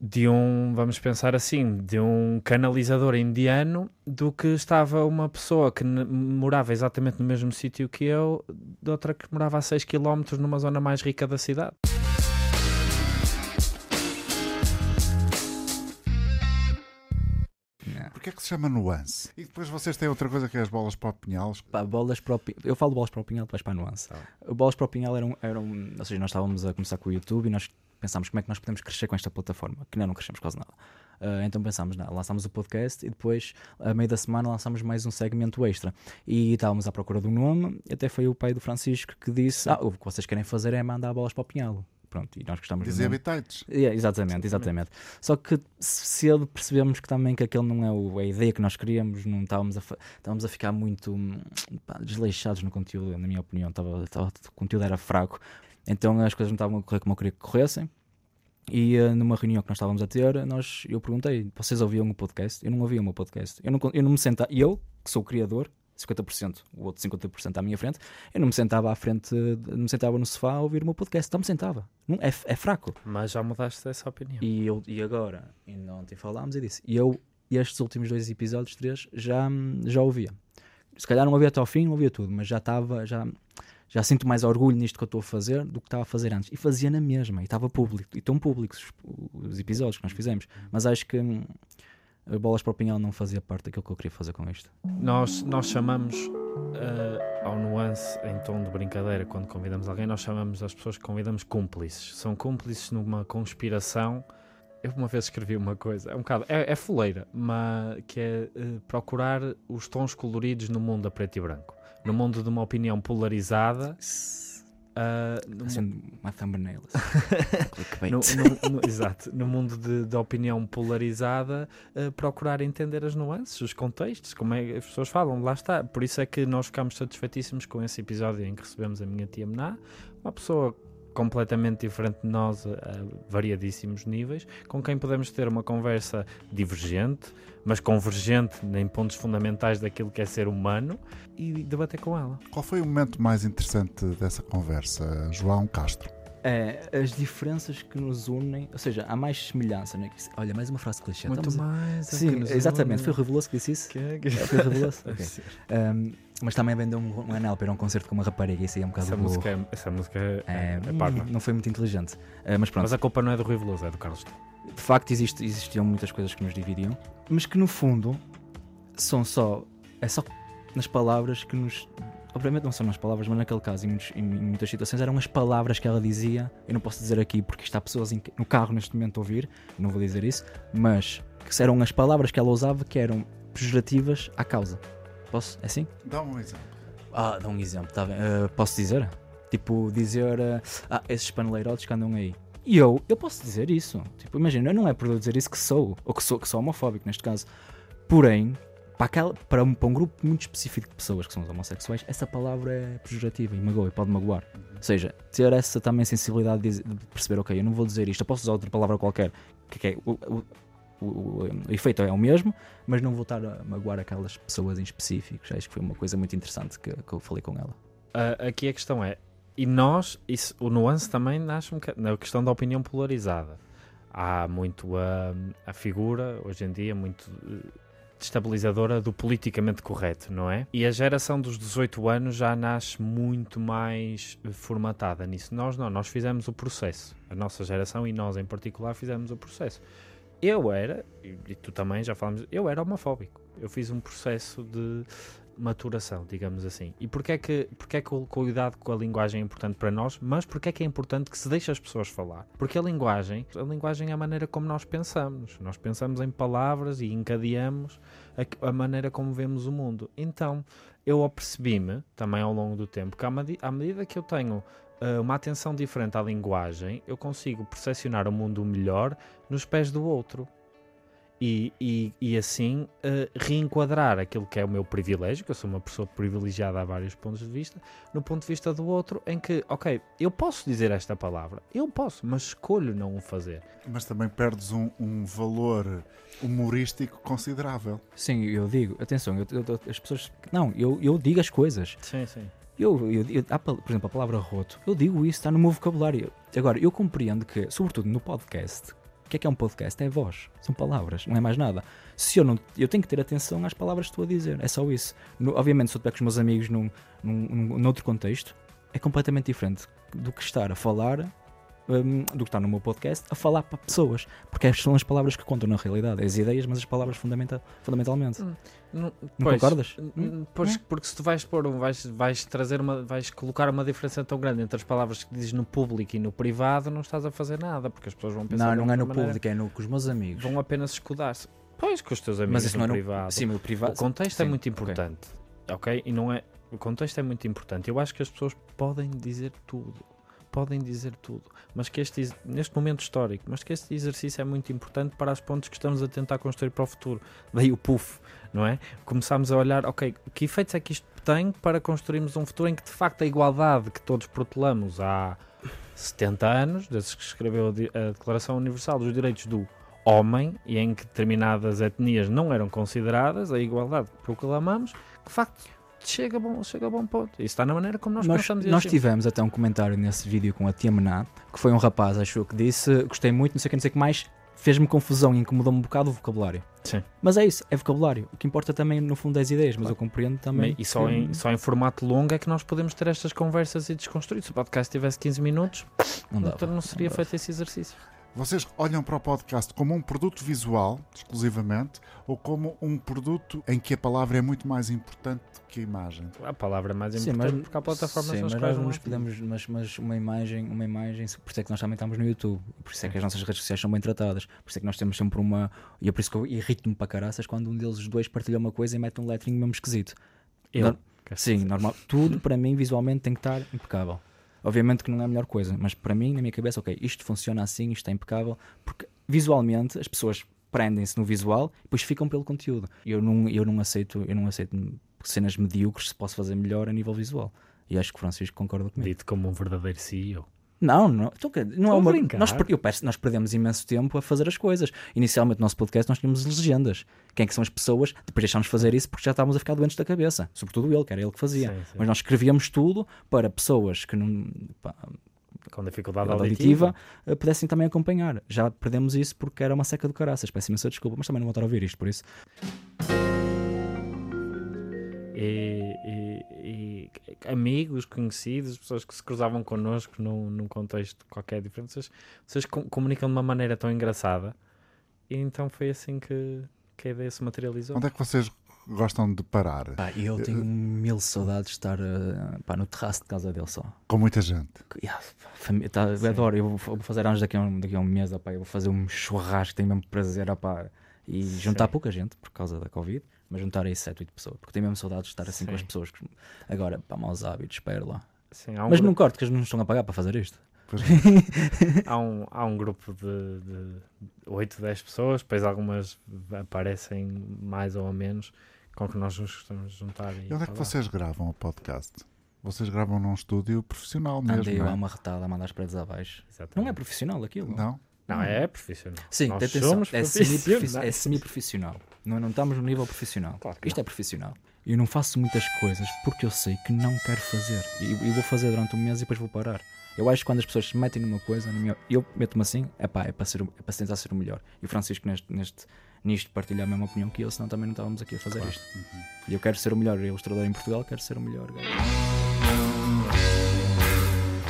de um, vamos pensar assim, de um canalizador indiano do que estava uma pessoa que morava exatamente no mesmo sítio que eu, de outra que morava a 6 km numa zona mais rica da cidade. Porquê é que se chama nuance? E depois vocês têm outra coisa que é as bolas para o pinhal. Pá, bolas para o Eu falo bolas para o pinhal, depois para a nuance. O Bolas para o pinhal eram, eram. Ou seja, nós estávamos a começar com o YouTube e nós pensámos como é que nós podemos crescer com esta plataforma, que não crescemos quase nada. Ah, então pensámos, não, lançámos o podcast e depois, a meio da semana, lançámos mais um segmento extra. E estávamos à procura do nome, e até foi o pai do Francisco que disse: Ah, o que vocês querem fazer é mandar bolas para o pinhal. Pronto, e nós gostamos do Dizia nome. habitats. Yeah, exatamente, exatamente. Só que cedo percebemos que também que aquele não é o- a ideia que nós queríamos, não estávamos a, estávamos a ficar muito hum, pá, desleixados no conteúdo, na minha opinião, estava, estava- o conteúdo era fraco, então as coisas não estavam a correr como eu queria que corressem. E eh, numa reunião que nós estávamos a ter, nós, eu perguntei: vocês ouviam o podcast? Eu não ouvia o meu podcast. Eu não, eu não me sentava, eu, que sou o criador, 50%, o outro 50% à minha frente, eu não me sentava à frente, não me sentava no sofá a ouvir o meu podcast, não me sentava. Não, é, é fraco. Mas já mudaste essa opinião. E, eu, e agora, ainda ontem falámos e disse, e eu, estes últimos dois episódios, três, já, já ouvia. Se calhar não ouvia até ao fim, não ouvia tudo, mas já estava, já, já sinto mais orgulho nisto que eu estou a fazer do que estava a fazer antes. E fazia na mesma, e estava público, e estão públicos os, os episódios que nós fizemos. Mas acho que Bolas para o Pinhal não fazia parte daquilo que eu queria fazer com isto. Nós, nós chamamos eh, ao nuance em tom de brincadeira quando convidamos alguém, nós chamamos as pessoas que convidamos cúmplices. São cúmplices numa conspiração. Eu uma vez escrevi uma coisa, é um bocado, é, é fuleira, mas que é eh, procurar os tons coloridos no mundo a preto e branco. No mundo de uma opinião polarizada, ah, no Assim, uma thumbnail. (laughs) Clickbait. no, no- no- exato, no mundo de, de opinião polarizada, eh, procurar entender as nuances, os contextos, como é que as pessoas falam, lá está. Por isso é que nós ficámos satisfeitíssimos com esse episódio em que recebemos a minha tia Mená, uma pessoa completamente diferente de nós a, a variadíssimos níveis, com quem podemos ter uma conversa divergente, mas convergente em pontos fundamentais daquilo que é ser humano e debater com ela. Qual foi o momento mais interessante dessa conversa, João Castro? É, as diferenças que nos unem, ou seja, há mais semelhança. Né? Olha, mais uma frase clichê. Muito Estamos mais. é Sim, exatamente. une. Foi o Reveloso que disse isso? Que é que- Foi o Reveloso? (laughs) Deve Ok. ser. Um, mas também vendeu um, um anel para ir a um concerto com uma rapariga. Isso aí é um bocado Essa burro. música, é, essa música é, É, é parva. não foi muito inteligente. Uh, mas pronto, Mas a culpa não é do Rui Veloso, é do Carlos. de facto existe- existiam muitas coisas que nos dividiam, mas que no fundo são só. É só nas palavras que nos. Obviamente não são nas palavras, mas naquele caso, em, muitos- em muitas situações, eram as palavras que ela dizia. Eu não posso dizer aqui porque está pessoas em- no carro neste momento a ouvir, não vou dizer isso, mas que eram as palavras que ela usava que eram pejorativas à causa. Posso? É assim? Dá um exemplo. Ah, dá um exemplo, tá bem. Ah, posso dizer? Tipo, dizer. ah, ah, esses paneleirotes que andam aí. E eu, eu posso dizer isso. Tipo, imagina, não é por eu dizer isso que sou, ou que sou, que sou homofóbico neste caso. Porém, para, aquela, para, um, para um grupo muito específico de pessoas que são os homossexuais, essa palavra é pejorativa e magoa e pode magoar. Ou seja, ter essa também sensibilidade de, de perceber, ok, eu não vou dizer isto, eu posso usar outra palavra qualquer, que, que é o, o- o, o- efeito é o mesmo, mas não vou estar a magoar aquelas pessoas em específicos. Acho que foi uma coisa muito interessante que, que eu falei com ela. Ah, aqui a questão é, e nós, isso, o nuance também nasce um boca- na questão da opinião polarizada. Há muito a, a figura, hoje em dia, muito eh, destabilizadora do politicamente correto, não é? E a geração dos 18 anos já nasce muito mais eh, formatada nisso. Nós não, nós fizemos o processo. A nossa geração e nós em particular fizemos o processo. Eu era, e tu também já falamos, eu era homofóbico. Eu fiz um processo de maturação, digamos assim. E porquê é que, porquê é que o cuidado com a linguagem é importante para nós, mas porquê é que é importante que se deixe as pessoas falar? Porque a linguagem, a linguagem é a maneira como nós pensamos. Nós pensamos em palavras e encadeamos a, a maneira como vemos o mundo. Então, eu apercebi-me, também ao longo do tempo, que à, à medida que eu tenho ah, uma atenção diferente à linguagem, eu consigo percepcionar o mundo melhor nos pés do outro. E, e, e assim eh, reenquadrar aquilo que é o meu privilégio, que eu sou uma pessoa privilegiada a vários pontos de vista, no ponto de vista do outro, em que, ok, eu posso dizer esta palavra, eu posso, mas escolho não o fazer. Mas também perdes um, um valor humorístico considerável. Sim, eu digo, atenção, eu- eu- as pessoas. Não, eu, eu digo as coisas. Sim, sim. Eu, eu, eu- há, por exemplo, a palavra roto, eu digo isso, está no meu vocabulário. Agora, eu compreendo que, sobretudo no podcast, o que é que é um podcast? É voz, são palavras, não é mais nada. Se eu não. Eu tenho que ter atenção às palavras que estou a dizer, é só isso. No- obviamente, se eu estiver com os meus amigos num, num, num, noutro contexto, é completamente diferente do que estar a falar. Hum, do que estar no meu podcast a falar para pessoas, porque estas são as palavras que contam na realidade, as ideias, mas as palavras fundamenta, fundamentalmente. Não, Não concordas? N- Pois, porque se tu vais pôr, um- vais, vais trazer uma, vais colocar uma diferença tão grande entre as palavras que dizes no público e no privado, não estás a fazer nada, porque as pessoas vão pensar. Não, não é no maneira, público, é no, com os meus amigos. Vão apenas escudar-se. Pois, com os teus amigos mas isso no não é no privado. Sim, no privado. O contexto é Sim, muito ok. importante, ok? E não é. O contexto é muito importante. Eu acho que as pessoas podem dizer tudo. Podem dizer tudo. Mas que este, neste momento histórico, mas que este exercício é muito importante para as pontes que estamos a tentar construir para o futuro. Daí o puff, não é? Começamos a olhar, ok, que efeitos é que isto tem para construirmos um futuro em que de facto a igualdade que todos protelamos há 70 anos, desde que escreveu a Declaração Universal dos Direitos do Homem e em que determinadas etnias não eram consideradas, a igualdade que proclamamos, que de facto chega a bom, chega a bom ponto. Isso está na maneira como nós, Nós, pensamos nós agimos. tivemos até um comentário nesse vídeo com a Tia Mená, que foi um rapaz, acho eu, que disse gostei muito, não sei o que, não sei o que mais, fez-me confusão e incomodou-me um bocado o vocabulário. Sim. Mas é isso, é vocabulário. O que importa também, no fundo, é as ideias, mas eu compreendo também. E só que- em, só em formato longo é que nós podemos ter estas conversas e desconstruir. Se o podcast tivesse 15 minutos, não, dava, não seria dava. feito esse exercício. Vocês olham para o podcast como um produto visual, exclusivamente, ou como um produto em que a palavra é muito mais importante que a imagem? A palavra é mais Sim, importante mas, porque há plataformas sim, mas nós não nos há. podemos, mas, mas uma imagem, uma imagem, por isso é que nós também estamos no YouTube, por isso é que as nossas redes sociais são bem tratadas, por isso é que nós temos sempre uma, e é por isso que eu irrito-me para caraças quando um deles os dois partilha uma coisa e mete um lettering mesmo esquisito. Eu. Nor- Sim, normal. Tudo para mim visualmente tem que estar impecável. Obviamente que não é a melhor coisa, mas para mim, na minha cabeça, ok, isto funciona assim, isto é impecável, porque visualmente as pessoas prendem-se no visual e depois ficam pelo conteúdo. Eu não, eu não aceito, eu não aceito cenas medíocres se posso fazer melhor a nível visual. E acho que o Francisco concorda comigo. Dito como um verdadeiro CEO. Não, não, então, não é Estou uma, brincar. nós, eu peço- nós perdemos imenso tempo a fazer as coisas. Inicialmente no nosso podcast nós tínhamos legendas. Quem é que são as pessoas? Depois deixámos de fazer isso porque já estávamos a ficar doentes da cabeça. Sobretudo ele, que era ele que fazia. Sim, sim. Mas nós escrevíamos tudo para pessoas que não pá, Com dificuldade auditiva, auditiva. eh, pudessem também acompanhar. Já perdemos isso porque era uma seca do caraças. Peço imensa desculpa, mas também não vou estar a ouvir isto, por isso. E, e- e amigos, conhecidos, pessoas que se cruzavam connosco num, num contexto qualquer diferente, vocês, vocês com- comunicam de uma maneira tão engraçada. E então foi assim que, que a ideia se materializou. Onde é que vocês gostam de parar? Pá, eu tenho mil saudades de estar eh, pá, no terraço de casa dele só. Com muita gente. Yeah, tá, eu adoro, eu vou, vou fazer anos daqui a um, daqui a um mês, opá, eu vou fazer um churrasco, tenho mesmo prazer opá, e juntar Sim. pouca gente por causa da Covid, mas juntar aí 7, 8 pessoas, porque tenho mesmo saudades de estar assim com as pessoas. que- Agora, pá, maus hábitos, espero lá. Sim, um mas não grupo, corto, que eles não estão a pagar para fazer isto. Pois (laughs) há, um, há um grupo de, de 8, 10 pessoas, depois algumas aparecem mais ou menos com que nós nos gostamos de juntar. E E onde é que vocês gravam o podcast? Vocês gravam num estúdio profissional mesmo, Andei eu não a é? uma retada a mandar as paredes abaixo. Exatamente. Não é profissional aquilo. Não? Não, é profissional. Sim, Nós atenção, é é semi-profissional. não, não estamos no nível profissional. Claro Isto é profissional. Eu não faço muitas coisas porque eu sei que não quero fazer. E, vou fazer durante um mês e depois vou parar. Eu acho que quando as pessoas se metem numa coisa, eu meto-me assim, epá, é para, ser, é para tentar ser o melhor. E o Francisco neste, neste, nisto partilha a mesma opinião que eu, senão também não estávamos aqui a fazer isto. E eu quero ser o melhor ilustrador em Portugal, quero ser o melhor gajo.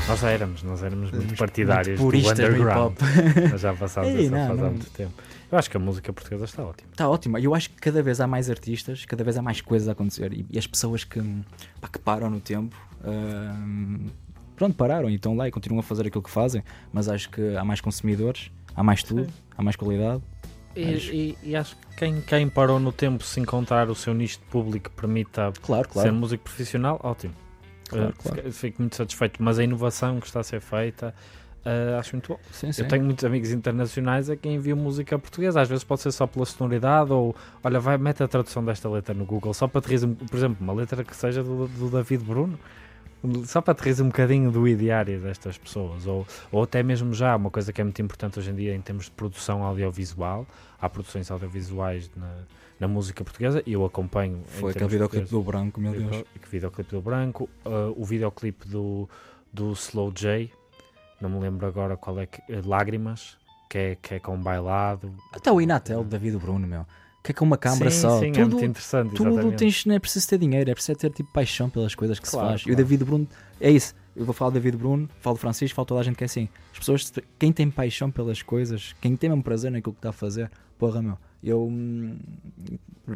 Nós éramos, nós éramos muito Muito partidários puristas do underground. hip-hop. (laughs) Mas já passámos essa não, fase há não. muito tempo. Eu acho que a música portuguesa está ótima. Está ótimo. E eu acho que cada vez há mais artistas, cada vez há mais coisas a acontecer. E, e as pessoas que, pá, que param no tempo, hum, pronto, pararam e estão lá e continuam a fazer aquilo que fazem. Mas acho que há mais consumidores, há mais tudo, Sim. há mais qualidade. E, Acho- e- e acho que quem, quem parou no tempo se encontrar o seu nicho de público que permita Claro, ser claro. músico profissional, ótimo. Claro, Uh, claro. fico- muito satisfeito. Mas a inovação que está a ser feita, uh, acho muito bom. Sim, sim. Eu tenho muitos amigos internacionais a quem enviam música portuguesa. Às vezes pode ser só pela sonoridade ou, olha, vai, mete a tradução desta letra no Google, só para aterrizar, por exemplo, uma letra que seja do, do David Bruno, só para aterrizar um bocadinho do ideário destas pessoas. Ou, ou até mesmo já, uma coisa que é muito importante hoje em dia em termos de produção audiovisual. Há produções audiovisuais na, na música portuguesa e eu acompanho. Foi aquele videoclipe do branco, meu Deus. Que videoclipe do Branco, uh, o videoclipe do, do Slow J, não me lembro agora qual é que. eh, Lágrimas, que é, que é com bailado. Até o Inatel, David Bruno, meu. Que é com uma câmara sim, só. Sim, é tudo, muito interessante. tudo exatamente. tens, não é preciso ter dinheiro, é preciso ter tipo paixão pelas coisas que Claro, se faz. E o claro. David Bruno, é isso. Eu vou falar do David Bruno, falo do Francisco, falo toda a gente que é assim. As pessoas, quem tem paixão pelas coisas, quem tem mesmo prazer naquilo que está a fazer, porra, meu, eu, hum,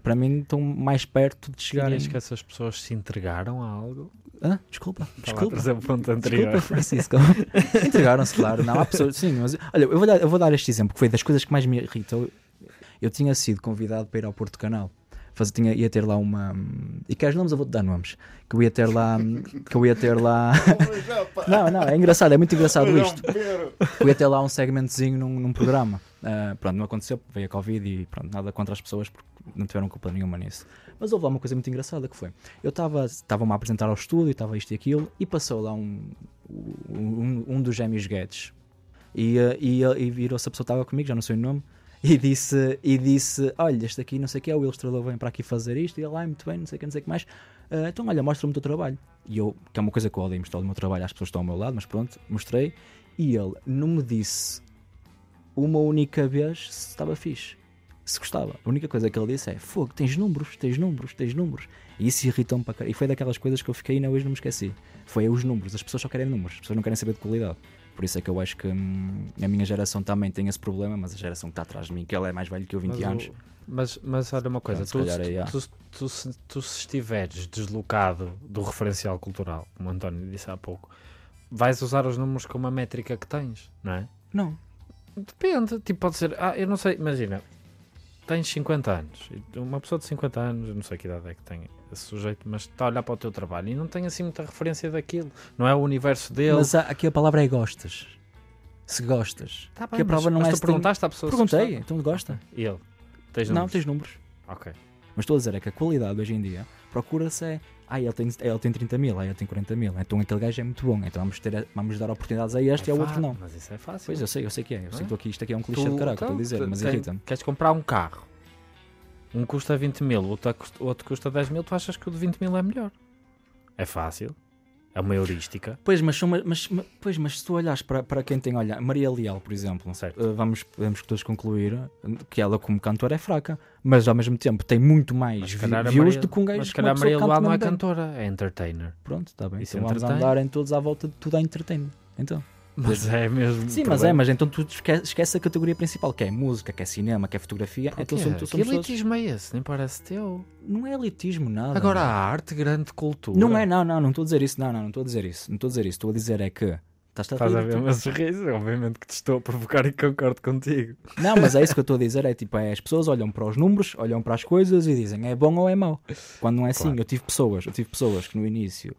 para mim, estou mais perto de chegar Dirias que essas pessoas se entregaram a algo? Ah, desculpa, Estava a desculpa. o ponto anterior. Desculpa, (laughs) Francisco. (laughs) Entregaram-se, claro. Não, há pessoas. Sim, mas olha, eu vou, dar, eu vou dar este exemplo, que foi das coisas que mais me irritou. Eu tinha sido convidado para ir ao Porto Canal. Faz, tinha, ia ter lá uma. E queres nomes? Eu vou-te dar nomes. Que eu ia ter lá. Que eu ia ter lá. (laughs) não, não, é engraçado, é muito engraçado isto. Eu ia ter lá um segmentozinho num, num programa. Ah, pronto, não aconteceu, veio a Covid e pronto, nada contra as pessoas porque não tiveram culpa nenhuma nisso. Mas houve lá uma coisa muito engraçada que foi. Eu estava estava-me a apresentar ao estúdio, estava isto e aquilo, e passou lá um, um, um dos gêmeos Guedes. E, ah, e, ah, e virou-se a pessoa que estava comigo, já não sei o nome, (laughs) e disse, e disse: Olha, este aqui não sei o que é, o ilustrador vem para aqui fazer isto, e ele, ah, muito bem, não sei o que, não sei o que mais. Ah, então, olha, mostra-me o teu trabalho. E eu, que é uma coisa que eu odeio mostrar o meu trabalho às pessoas que estão ao meu lado, mas pronto, mostrei. E ele não me disse uma única vez se estava fixe, se gostava. A única coisa que ele disse é: Fogo, tens números, tens números, tens números. E isso irritou-me para caralho. E foi daquelas coisas que eu fiquei e ainda hoje não me esqueci. Foi os números, as pessoas só querem números, as pessoas não querem saber de qualidade. Por isso é que eu acho que hum, a minha geração também tem esse problema, mas a geração que está atrás de mim, que ele é mais velho que eu, 20 Mas, o- anos. mas, mas olha uma coisa, se tu, calhar se- tu, tu, se- tu se estiveres deslocado do referencial cultural, como o António disse há pouco, vais usar os números como a métrica que tens, não é? Não. Depende, tipo, pode ser, ah, eu não sei, imagina, tens 50 anos, e uma pessoa de 50 anos, não sei que idade é que tem esse sujeito, mas está a olhar para o teu trabalho e não tem assim muita referência daquilo, não é o universo dele. Mas há- aqui a palavra é gostas. Se gostas. Tá que a prova mas, não mas é tu se tem- perguntaste à pessoa se Perguntei, gostava. então gosta. E ele? Tens Não, números? tens números. Ok. Mas estou a dizer é que a qualidade hoje em dia procura-se é. Ah, ele tem, ele tem 30 mil, ah, ele tem 40 mil. Então aquele gajo é muito bom. Então vamos, ter, vamos dar oportunidades a este e ao É outro não. Mas isso é fácil. Pois eu sei, eu sei que é. Eu sei é? que aqui, isto aqui é um clichê Tu- de então, estou a dizer, te- mas irrita-me. Queres comprar um carro, um custa 20 mil, outro custa, outro custa 10 mil, tu achas que o de 20 mil é melhor? É fácil. É uma heurística. Pois, mas, mas, pois, mas se tu olhares para, para quem tem, olha, Maria Leal, por exemplo, Certo. eh, vamos, podemos todos concluir eh, que ela como cantora é fraca, mas ao mesmo tempo tem muito mais vi- views do que um gajo Mas se calhar Maria Leal não é cantora, é entertainer. Pronto, está bem. Isso Então vamos entretém. andarem todos à volta de tudo a entertainment. Então. Mas é mesmo. Sim, mas é, mas então tu esquece, esquece a categoria principal, que é música, que é cinema, que é fotografia. Então que elitismo é esse? Nem parece teu. Não é elitismo, nada. Agora a arte, grande cultura. Não é, não, não, não estou a dizer isso, não, não, não estou a dizer isso, não estou a dizer isso, estou a dizer é que. Estás-te a Estás a ver o meu sorriso? Obviamente que te estou a provocar e concordo contigo. Não, mas é isso que eu (laughs) estou a dizer, é tipo, é, as pessoas olham para os números, olham para as coisas e dizem é bom ou é mau. Quando não é assim, Claro. eu tive pessoas, eu tive pessoas que no início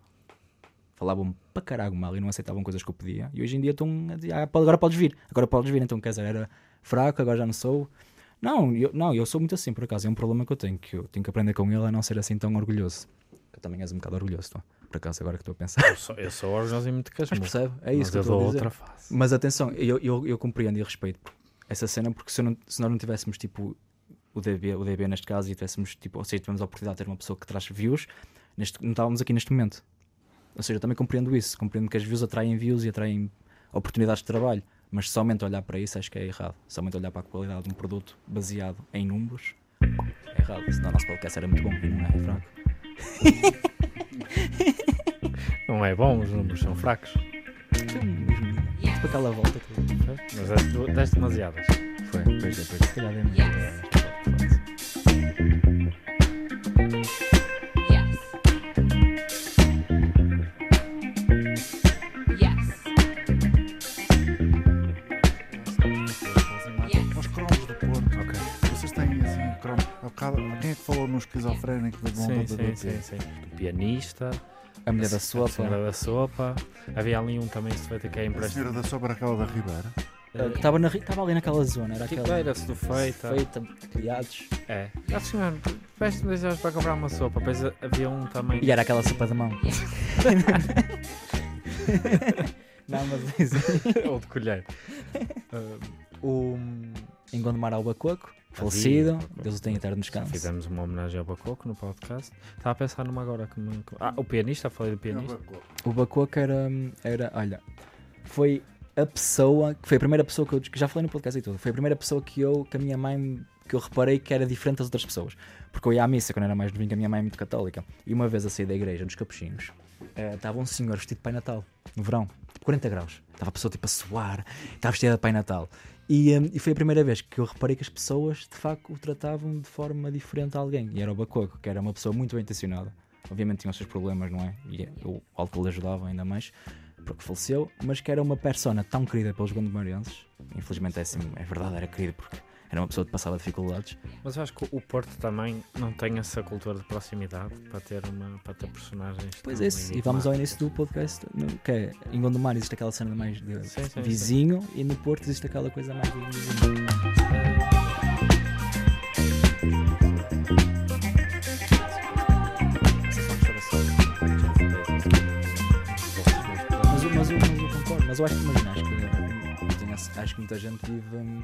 falavam para caralho mal e não aceitavam coisas que eu pedia, e hoje em dia estão a dizer, ah, agora podes vir, agora podes vir, então quer dizer, era fraco, agora já não sou. Não, eu, não, eu sou muito assim, por acaso, é um problema que eu tenho, que eu tenho que aprender com ele a não ser assim tão orgulhoso. também és um bocado orgulhoso, por acaso, agora que estou a pensar. Eu sou, eu sou orgulhoso e muito Mas casmurro. percebe? É isso Mas que eu estou a dizer. outra face. Mas atenção, eu, eu, eu compreendo e respeito essa cena, porque se, não- se nós não tivéssemos tipo o DB, o DB neste caso, e tivéssemos tipo, ou seja, tivemos a oportunidade de ter uma pessoa que traz views, neste, não estávamos aqui neste momento. Ou seja, eu também compreendo isso, compreendo que as views atraem views e atraem oportunidades de trabalho, mas somente olhar para isso acho que é errado. Somente olhar para a qualidade de um produto baseado em números é errado. Senão o nosso podcast era muito bom e não é, é fraco. (laughs) Não é bom, os números são fracos. Tipo aquela volta toda. Mas deste, deste demasiadas. Foi, pois é, pois é. Que no esquizofrénico da bomba Sim, do sim, sim, sim. O pianista, A mulher da a sopa. senhora da sopa. Havia ali um também se que é A empréstimo. senhora da Sobra aquela da Ribeira. Estava na- estava ali naquela zona, era aquela. Ribeira-se do Feita. Feita, criados. É. Ah, senhor, veste-me 10 euros para comprar uma sopa. Depois havia um também. E era aquela sopa de mão. (laughs) Não, mas isso. (laughs) Ou de colher. Ah, O em Gondomar ao Bacoco, falecido, Deus o tenha eterno descanso. Fizemos uma homenagem ao Bacoco no podcast. Estava a pensar numa agora que me... Ah, o pianista, falei do pianista. O Bacoco era, era, olha, foi a pessoa, que foi a primeira pessoa que eu, que já falei no podcast e tudo, foi a primeira pessoa que eu, que a minha mãe, que eu reparei que era diferente das outras pessoas. Porque eu ia à missa quando era mais novinho, que a minha mãe é muito católica. E uma vez a sair da igreja, nos capuchinhos, eh, estava um senhor vestido de Pai Natal, no verão, tipo 40 graus. Estava a pessoa tipo a suar, estava vestida de Pai Natal. E, hum, e foi a primeira vez que eu reparei que as pessoas de facto o tratavam de forma diferente a alguém. E era o Bacoco, que era uma pessoa muito bem intencionada. Obviamente tinha os seus problemas, não é? E o álcool lhe ajudava ainda mais, porque faleceu. Mas que era uma persona tão querida pelos gondomarenses. Infelizmente é, assim, é verdade, era querido porque era uma pessoa que passava dificuldades. Mas eu acho que o Porto também não tem essa cultura de proximidade para ter, uma, para ter personagens. Pois é, e vamos ao início do podcast, que é, em Gondomar existe aquela cena mais de Sim, sim, vizinho e no Porto existe aquela coisa mais de vizinho. Mas, eu- mas, concordo, mas eu acho que imagina, acho que, acho que muita gente vive. hum,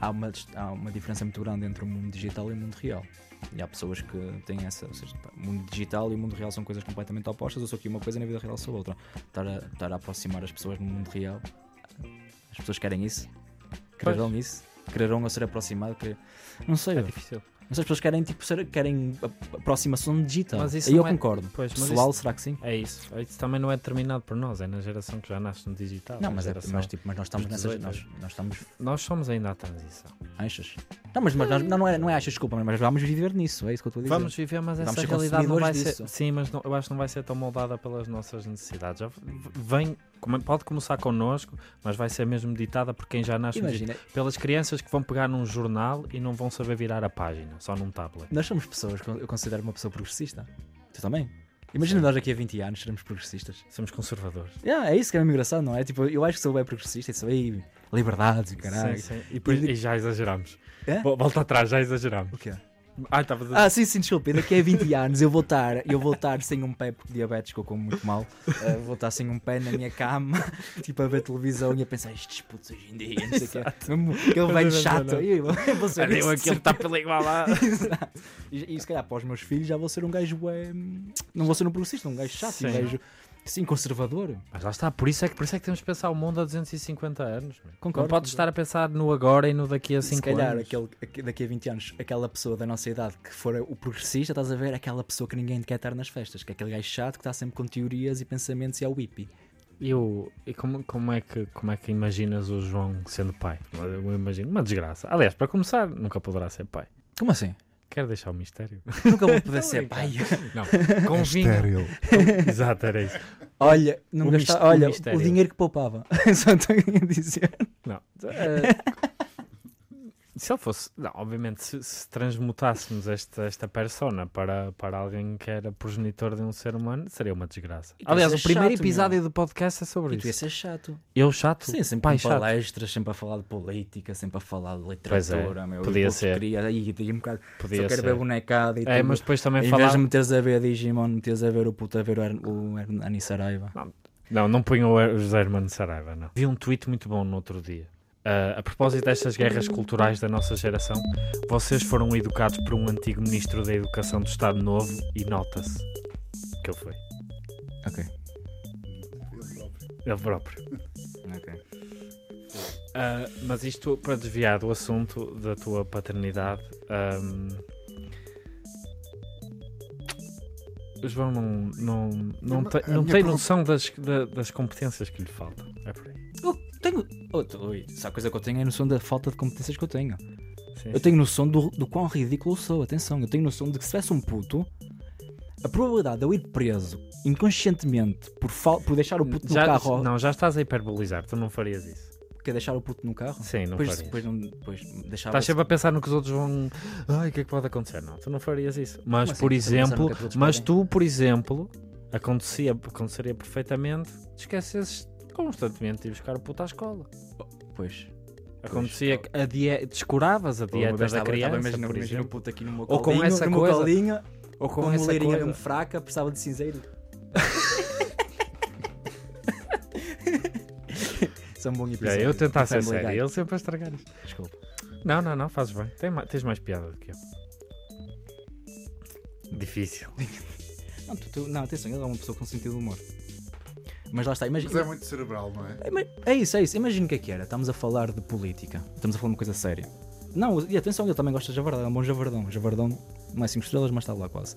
há, uma, há uma diferença muito grande entre o mundo digital e o mundo real. E há pessoas que têm essa. Ou seja, mundo digital e o mundo real são coisas completamente opostas. Eu sou aqui uma coisa na vida real sou outra. Estar a, estar a aproximar as pessoas no mundo real. As pessoas querem isso? Quererão isso? Quererão a ser aproximado? Querer... Não sei. É difícil. Mas as pessoas querem, tipo, ser, querem aproximação digital. Mas isso Aí eu é- concordo. Pois, mas Pessoal, isso- será que sim? É isso. Isso também não é determinado por nós, é na geração que já nasce no digital. Não, mas, é, mas, tipo, mas nós estamos nessas. 18, Nós, nós estamos. Nós somos ainda a transição. Achas? Não, mas, mas nós, não, não, é, não é achas, desculpa, mas vamos viver nisso. É isso que eu estou a dizer. Vamos viver, mas Vamos essa realidade não vai consumidores ser. disso. Sim, mas não- eu acho que não vai ser tão moldada pelas nossas necessidades. Já vem, pode começar connosco, mas vai ser mesmo ditada por quem já nasce. Imagina, Pelas crianças que vão pegar num jornal e não vão saber virar a página, só num tablet. nós somos pessoas, eu considero uma pessoa progressista. Tu também? Imagina nós daqui a 20 anos seremos progressistas. Somos conservadores. Yeah, é isso que é engraçado, não é? Tipo, eu acho que sou bem progressista e sou aí liberdades e caralho. Sim, sim. E, depois, E- e já exageramos. Vo- Volta atrás, já exageramos. O quê? Ai, estava a dizer. Ah, sim, sim, desculpa. Daqui a 20 (laughs) anos eu vou estar, eu vou estar sem um pé porque diabetes, que eu como muito mal. Ah, vou estar sem um pé na minha cama, (laughs) tipo a ver televisão e a pensar, estes putos hoje em dia, não sei o quê. Mesmo Aquele velho chato. não. Eu eu vou ser eu aquilo está pela igual lá. Exato. E, e se calhar para os meus filhos já vou ser um gajo bué, Não vou ser um progressista, um gajo chato, um Sim. gajo sim, conservador. Mas lá está, por isso, é que, por isso é que temos que pensar o mundo a 250 anos. meu. Concordo, não podes estar a pensar no agora e no daqui a Se 5 calhar anos. aquele, aque- daqui a 20 anos, aquela pessoa da nossa idade que for o progressista, estás a ver aquela pessoa que ninguém quer estar nas festas, que é aquele gajo chato que está sempre com teorias e pensamentos e é o hippie. E, o, e como, como, é que, como é que imaginas o João sendo pai? Eu imagino uma desgraça. Aliás, para começar, nunca poderá ser pai. Como assim? Quero deixar o mistério. Nunca vou poder (laughs) ser pai. Não, (laughs) com vinho. Estéril. Exato, era isso. Olha, não O gasta- olha, mistério. o dinheiro que poupava. (laughs) Só tenho a dizer. Não. eh, Se ele fosse, não, obviamente, se, se transmutássemos esta, esta persona para, para alguém que era progenitor de um ser humano, seria uma desgraça. E Aliás, o primeiro chato, episódio meu. do podcast é sobre E tu ia isso. ser chato. Eu chato? Sim, sempre Pai chato. palestras, sempre a falar de política, sempre a falar de é, literatura. meu, podia e ser. Queria, aí, aí um bocado, Podia só quero ser. ver bonecada e É, tudo. mas depois também Em vez falar... de meteres a ver Digimon, meteres a ver o puto a ver o, o Hernani Saraiva. Não, não ponham o José Hermano Saraiva, não. Vi um tweet muito bom no outro dia. Ah, a propósito destas guerras culturais da nossa geração, vocês foram educados por um antigo ministro da Educação do Estado Novo e nota-se que ele foi. Ok, Ele próprio. ok. Ah, mas isto para desviar do assunto da tua paternidade. o João não, não, não, Não, tem, a não tem noção das, da- das competências que lhe faltam. É por aí. Tenho. Oh, a coisa que eu tenho é noção da falta de competências que eu tenho. Sim, Eu tenho noção do, do quão ridículo sou. Atenção, eu tenho noção de que se tivesse um puto, a probabilidade de eu ir preso inconscientemente por, fal- por deixar o puto no já, carro. Não, já estás a hiperbolizar, tu não farias isso. Quer deixar o puto no carro? Sim, não depois, farias. depois, não, depois deixava. Estás sempre a pensar no que os outros vão. Ai, o que é que pode acontecer? Não, tu não farias isso. Mas, assim? por a no exemplo, mas podem? tu, por exemplo, acontecia, aconteceria perfeitamente te esquecesses constantemente ir buscar o puto à escola. Pois. Acontecia que a die... descuravas a dieta da Estava- criança, estava- imagina- por exemplo. puto aqui no meu Ou com essa coisa- caldinho, Ou com com uma essa leirinha coisa. mesmo fraca, precisava de cinzeiro. (laughs) Um bom episódio. É, eu tentar ser sério, ele sempre a estragar isto. Desculpa. Não, não, não, fazes bem. Tem ma- tens mais piada do que eu. Difícil. Não, tu- tu- não, atenção, ele é uma pessoa com sentido de humor. Mas lá está, Mas imagina. é muito cerebral, não é? É, mas- É isso, é isso. Imagina o que é que era. Estamos a falar de política. Estamos a falar de uma coisa séria. Não, e atenção, ele também gosta de javardão. É um bom javardão. Javardão não é 5 estrelas, mas está lá quase.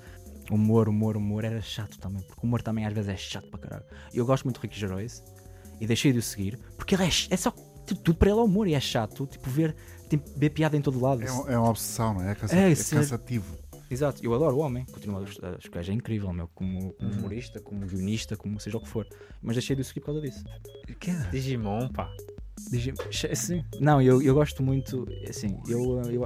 Humor, humor, humor. Era chato também. Porque o humor também às vezes é chato para caralho. Eu gosto muito do Ricky Gervais. E deixei de o seguir. Porque ele é, é só. tipo, tudo para ele é humor. E é chato. Tipo, ver, tipo, ver piada em todo lado. É, um- é uma obsessão, não é? É, cansa- É, é- cansativo. Exato, eu adoro o homem, continuo a gostar, acho que é incrível, meu, como, como Uhum. humorista, como guionista, como seja o que for. Mas deixei de o seguir por causa disso. Que é? Digimon, pá. Digi- che- Sim. Não, eu, eu gosto muito, assim, eu, eu,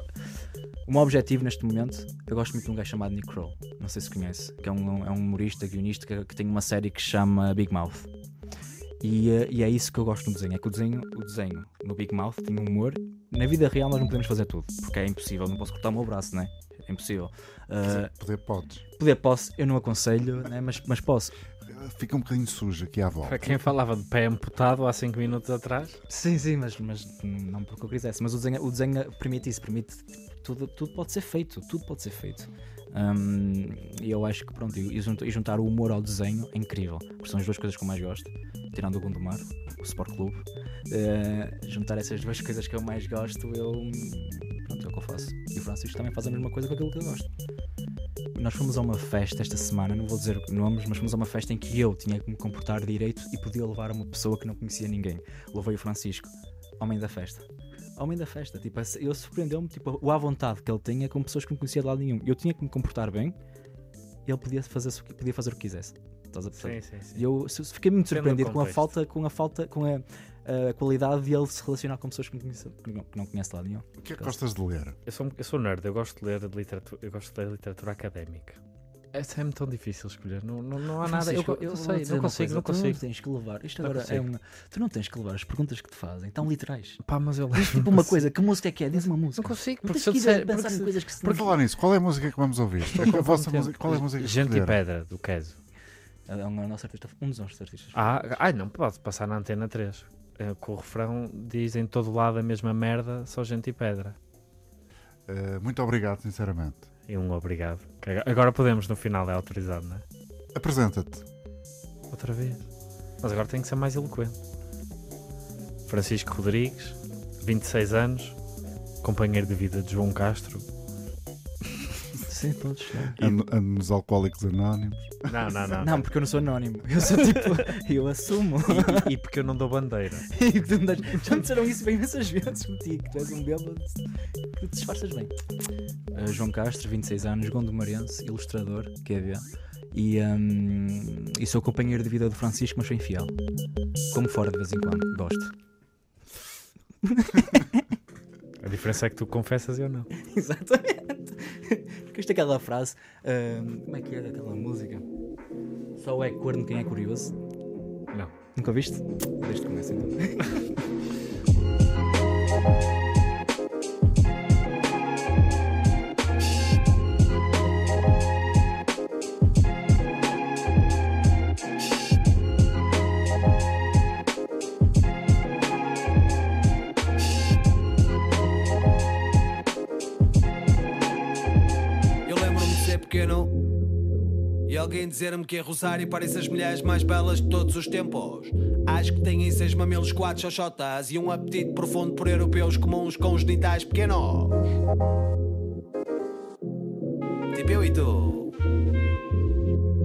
o meu objetivo neste momento, eu gosto muito de um gajo chamado Nick Kroll, não sei se conhece, que é um, é um humorista, guionista, que, que tem uma série que se chama Big Mouth. E, eh, e é isso que eu gosto no desenho, é que o desenho, o desenho no Big Mouth tem humor. Na vida real nós não podemos fazer tudo, porque é impossível, não posso cortar o meu braço, né? É impossível. Uh, Poder podes. Poder posso, eu não aconselho, né? mas, mas posso. Fica um bocadinho sujo aqui à volta. Para quem falava de pé amputado há 5 minutos atrás. Sim, sim, mas, mas não porque eu quisesse. Mas o desenho, o desenho permite isso, permite tudo, tudo pode ser feito, tudo pode ser feito. Hum, E eu acho que pronto, e juntar, e juntar o humor ao desenho é incrível, porque são as duas coisas que eu mais gosto, tirando o Gondomar, o Sport Clube. Eh, juntar essas duas coisas que eu mais gosto, eu é o que eu faço. E o Francisco também faz a mesma coisa com aquilo que eu gosto. Nós fomos a uma festa esta semana, não vou dizer nomes, mas fomos a uma festa em que eu tinha que me comportar direito e podia levar uma pessoa que não conhecia ninguém. Levei o Francisco, homem da festa. Homem da festa, tipo, ele surpreendeu-me, tipo, o à vontade que ele tinha com pessoas que não conhecia de lado nenhum. Eu tinha que me comportar bem ele podia fazer, podia fazer o que quisesse. Estás a perceber? Sim, sim, sim. E eu fiquei muito surpreendido com a falta, com a falta, com a, a qualidade de ele se relacionar com pessoas que não conhece, que não, que não conhece lado nenhum. O que é que gostas de ler? Eu sou, eu sou nerd, eu gosto de ler de literatura, eu gosto de ler literatura académica. Essa é-me tão difícil escolher. Não, não, não há nada. Eu, eu vou sei, não consigo, não Tu consigo. não tens que levar. Isto Não agora é consigo. uma. Tu não tens que levar as perguntas que te fazem, tão literais. Pá, mas eu Diz (laughs) tipo uma coisa, que música é que é? Diz uma Não música. consigo, Não porque tens se eu que disser. porque se- coisas que se Por falar nisso, qual é a música que vamos ouvir? É a vossa música, qual é a música que Gente e? Pedra, do Queso. É um, nosso artista, um dos nossos artistas. Ah, ai, não pode passar na antena 3. É, com o refrão diz em todo lado a mesma merda, só gente e pedra. Eh, muito obrigado, sinceramente. E um obrigado. Agora podemos, no final, é autorizado, não é? Apresenta-te. Outra vez. Mas agora tem que ser mais eloquente. Francisco Rodrigues, 26 anos, companheiro de vida de João Castro. Sim, todos. Ando nos Alcoólicos Anónimos. Não, não, não. Não, porque eu não sou anónimo. Eu sou tipo. (laughs) eu assumo. E, e porque eu não dou bandeira. (laughs) E que tu me das- Já me disseram isso bem imensas vezes contigo, que tu és um bêbado que te disfarças bem. Uh, João Castro, 26 anos, gondomarense, ilustrador, QB. E, um, e sou companheiro de vida do Francisco, mas sou infiel. Como fora de vez em quando, gosto. A diferença é que tu confessas e eu não. (laughs) Exatamente. É aquela frase. ahm, como é que é aquela música? Só é corno quem é curioso. Não. Nunca viste? Desde que começa então. (laughs) e dizer-me que a Rosário parece as mulheres mais belas de todos os tempos. Acho que têm seis mamilos, quatro xoxotas e um apetite profundo por europeus comuns com os genitais pequenos. Tipo eu e tu.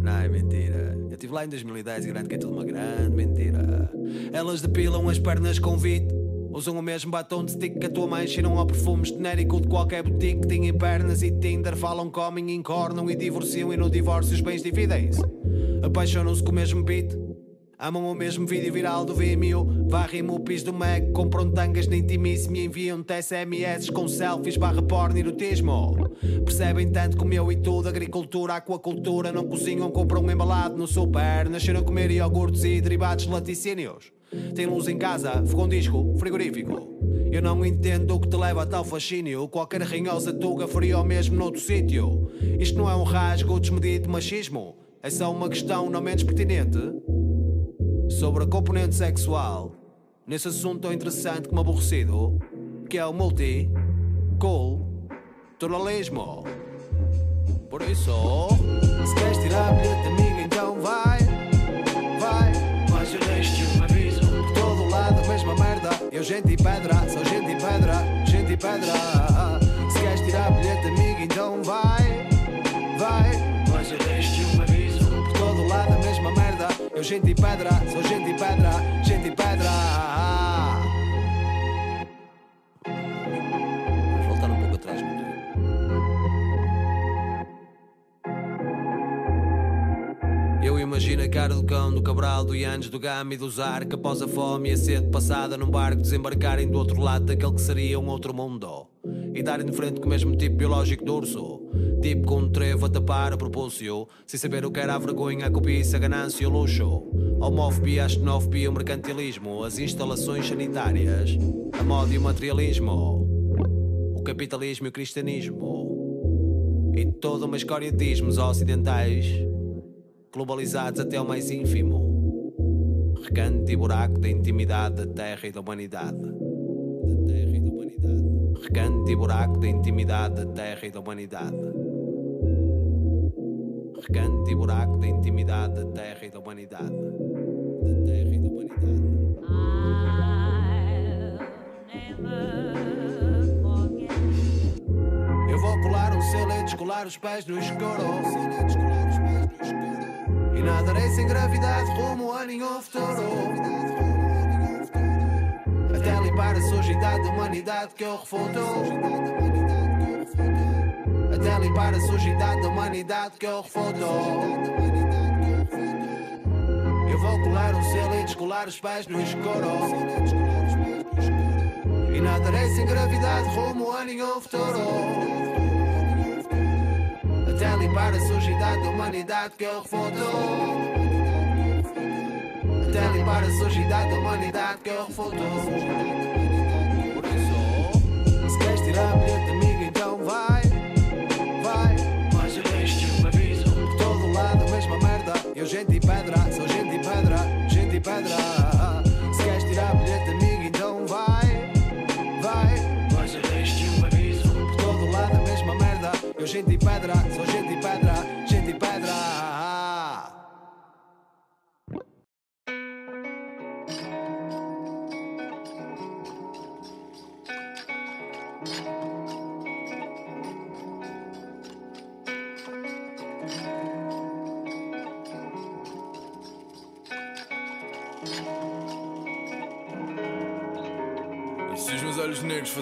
Não, é mentira. Eu estive lá em 2010 e grande que é tudo uma grande mentira. Elas depilam as pernas com vite. Usam o mesmo batom de stick que a tua mãe cheiram ao perfume genérico de qualquer boutique. Têm pernas e Tinder, falam, comem, encornam e divorciam e no divórcio os bens dividem-se. Apaixonam-se com o mesmo beat. Amam o mesmo vídeo viral do Vimeo Varrem o piso do Mac Compram tangas na intimíssimo E enviam-te SMS com selfies Barra porno erotismo Percebem tanto como eu e tudo Agricultura, aquacultura Não cozinham, compram embalado no super Nasceram a comer iogurtes e derivados de laticínios Tem luz em casa, fogão disco, frigorífico. Eu não entendo o que te leva a tal fascínio. Qualquer ranhosa tuga faria o mesmo noutro sítio. Isto não é um rasgo desmedido de machismo. É só uma questão não menos pertinente sobre a componente sexual. Nesse assunto tão interessante como aborrecido, que é o multiculturalismo. Por isso, se queres tirar bilhete amigo, Eu gente e pedra, sou gente e pedra, gente e pedra. Se queres tirar bilhete amigo, então vai, vai. Mas eu deixo um aviso, por todo lado a mesma merda. Eu gente e pedra, sou gente e pedra, gente e pedra. Cara do cão, do cabral, do Yanes, do Gama e do Que após a fome e a sede passada num barco Desembarcarem do outro lado daquele que seria um outro mundo. E darem de frente com o mesmo tipo biológico do urso. Tipo com um trevo a tapar a propúcio Sem saber o que era a vergonha, a cobiça, a ganância e o luxo. Homofobia, a xenofobia, o mercantilismo As instalações sanitárias A moda e o materialismo O capitalismo e o cristianismo. E toda uma escória de ismos ocidentais globalizados até ao mais ínfimo. Recanto e buraco da intimidade da terra e da humanidade. Da terra e da humanidade. Recanto e buraco da intimidade da terra e da humanidade. Recanto e buraco da intimidade da terra e da humanidade. Da terra e da humanidade. Eu vou colar um selo e descolar os pés no escuro. E nadarei sem gravidade rumo a nenhum futuro. Até limpar a sujidade da humanidade que eu refuto. Até limpar a sujidade da humanidade que eu refuto. Eu vou colar um selo e descolar os pés no escuro. E nadarei sem gravidade rumo a nenhum futuro. Até limpar a sujidade da humanidade que eu refuto. Até limpar a sujidade da humanidade que eu refuto. Por isso, se queres tirar bilhete merda. Eu gente e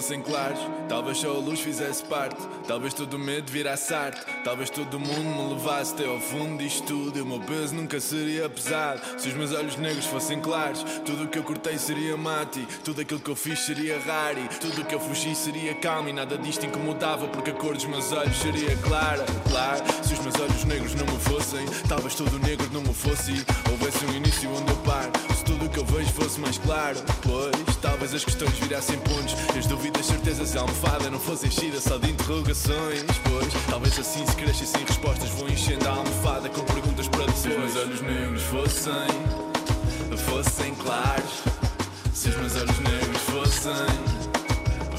fossem claros, talvez só a luz fizesse parte. Talvez todo o medo virasse arte. Talvez todo o mundo me levasse até ao fundo disto tudo. E o meu peso nunca seria pesado. Se os meus olhos negros fossem claros, tudo o que eu cortei seria mate. Tudo aquilo que eu fiz seria raro. Tudo o que eu fugi seria calmo. E nada disto incomodava, porque a cor dos meus olhos seria clara. Claro, se os meus olhos negros não me fossem, talvez todo negro não me fosse. Houvesse um início onde eu paro. Se tudo o que eu vejo fosse mais claro, pois talvez as questões virassem pontos. As dúvidas, certezas a almofada não fossem enchidas só de interrogações. Pois talvez assim se crescem sem respostas, vou enchendo a almofada com perguntas para depois. Se os meus olhos negros fossem, fossem claros. Se os meus olhos negros fossem,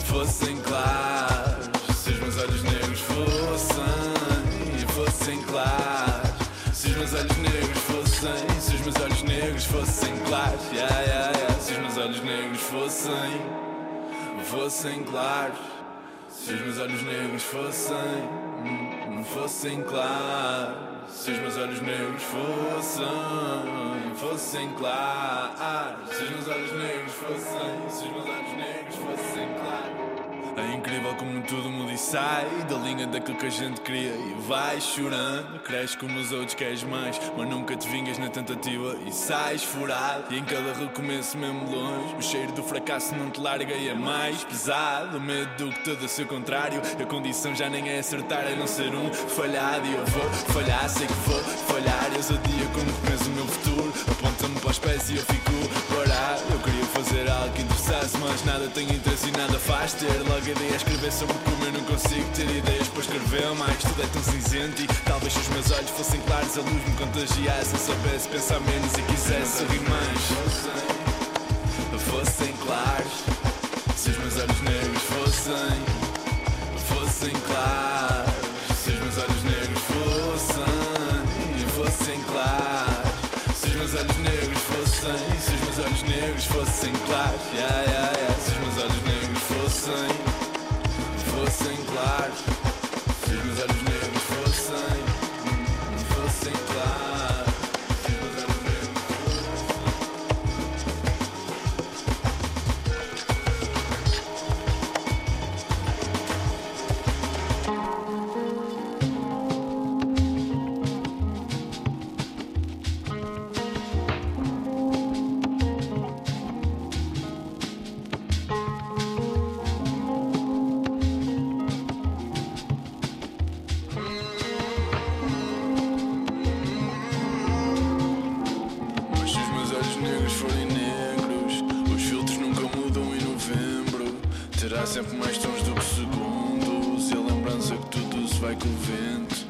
fossem claros. Se os meus olhos negros fossem, fossem claros. Se os meus olhos negros fossem, se os meus olhos negros fossem claros, yeah, yeah, fossem, fossem claros. Se os meus olhos negros fossem, hum, fossem claros. Se os meus olhos negros fossem, fossem claros. Se os meus olhos negros fossem, se os meus olhos negros fossem claros. É incrível como tudo muda e sai da linha daquilo que a gente queria e vai chorando. Cresce como os outros, queres mais, mas nunca te vingas na tentativa e sais furado. E em cada recomeço, mesmo longe, o cheiro do fracasso não te larga e é mais pesado. O medo do que tudo a seu contrário. A condição já nem é acertar, é não ser um falhado. E eu vou falhar, sei que vou falhar. Eu sou dia quando começo o meu futuro. Aponta-me para os pés e eu fico parado. Eu queria fazer algo que interessasse, mas nada tem interesse e nada faz ter. Logo a escrever sobre como eu não consigo ter ideias para escrever mais. Tudo é tão cinzento e talvez se os meus olhos fossem claros, a luz me contagiasse. Eu soubesse pensar menos e quisesse sorrir mais. Fossem claros, se os meus olhos negros fossem, fossem claros. Se os meus olhos negros fossem, fossem claros. Se os meus olhos negros fossem, se os meus olhos negros fossem claros, yeah, yeah, sempre mais tons do que segundos e a lembrança que tudo se vai com o vento.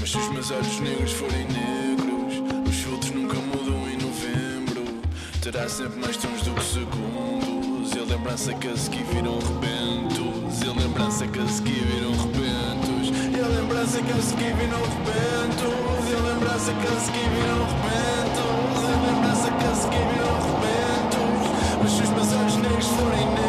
Mas se os meus olhos negros forem negros, os filtros nunca mudam em novembro. Terá sempre mais tons do que segundos e a lembrança que a seguir viram rebentos. E a lembrança que a seguir viram rebentos. E a lembrança que a seguir viram rebentos. E a lembrança que a seguir viram rebentos. E a lembrança que a seguir viram rebentos. Mas se os meus olhos negros forem negros,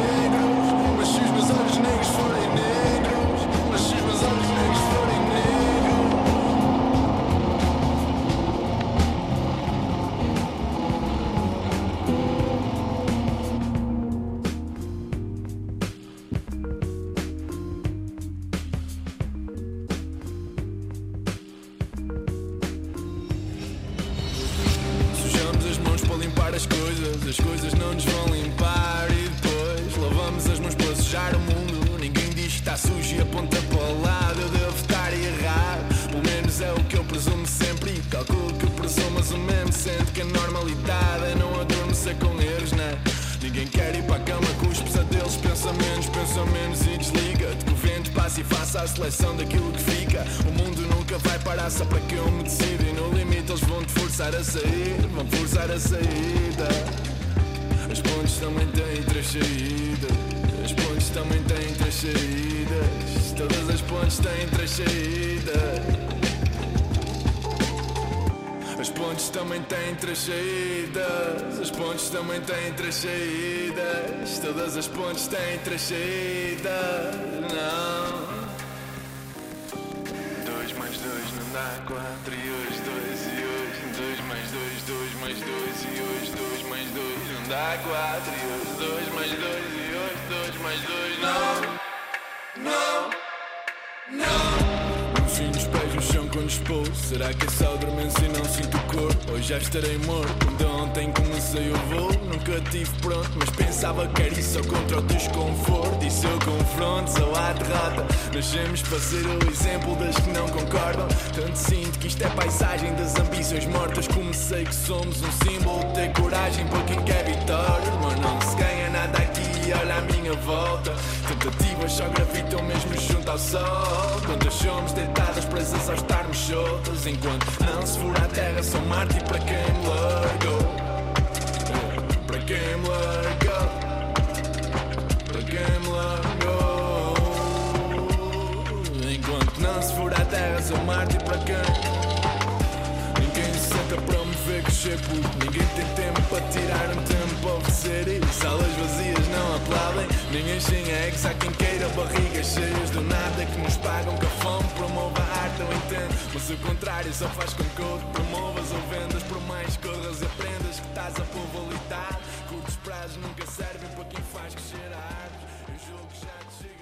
três saídas. As pontes também têm três saídas. Todas as pontes têm três saídas. Não. Dois mais dois não dá quatro. E hoje dois e hoje dois mais dois, dois mais dois e hoje dois mais dois não dá quatro e hoje dois mais dois e hoje dois mais dois Será que é só dormência não sinto o corpo? Hoje já estarei morto. De ontem comecei o voo. Nunca tive pronto Mas pensava que era isso contra o desconforto. E se eu confronto só há derrota. Nascemos para ser o exemplo das que não concordam. Tanto sinto que isto é paisagem das ambições mortas. Comecei que somos um símbolo ter coragem para quem quer vitória Mas não olha à minha volta. Tentativas só gravitam mesmo junto ao sol. Quantas somos deitadas presas ao estarmos soltas Enquanto não se for à terra sou mártir para quem me largou. Para quem me largou. Para quem me largou. Enquanto não se for à terra sou mártir para quem Ninguém se senta para me ver crescer puto Ninguém tem tempo para tirar um tempo isso Salas vazias não aplaudem. Nem enchem eggs Há quem queira barrigas cheias do nada Que nos pagam que a fome. Promova a arte Eu entendo Mas o contrário só faz com que outro promovas. Ou vendas Por mais corras e aprendas que estás a povolidade Curtos prazos nunca servem para quem faz crescer a arte. Julgo que já te chega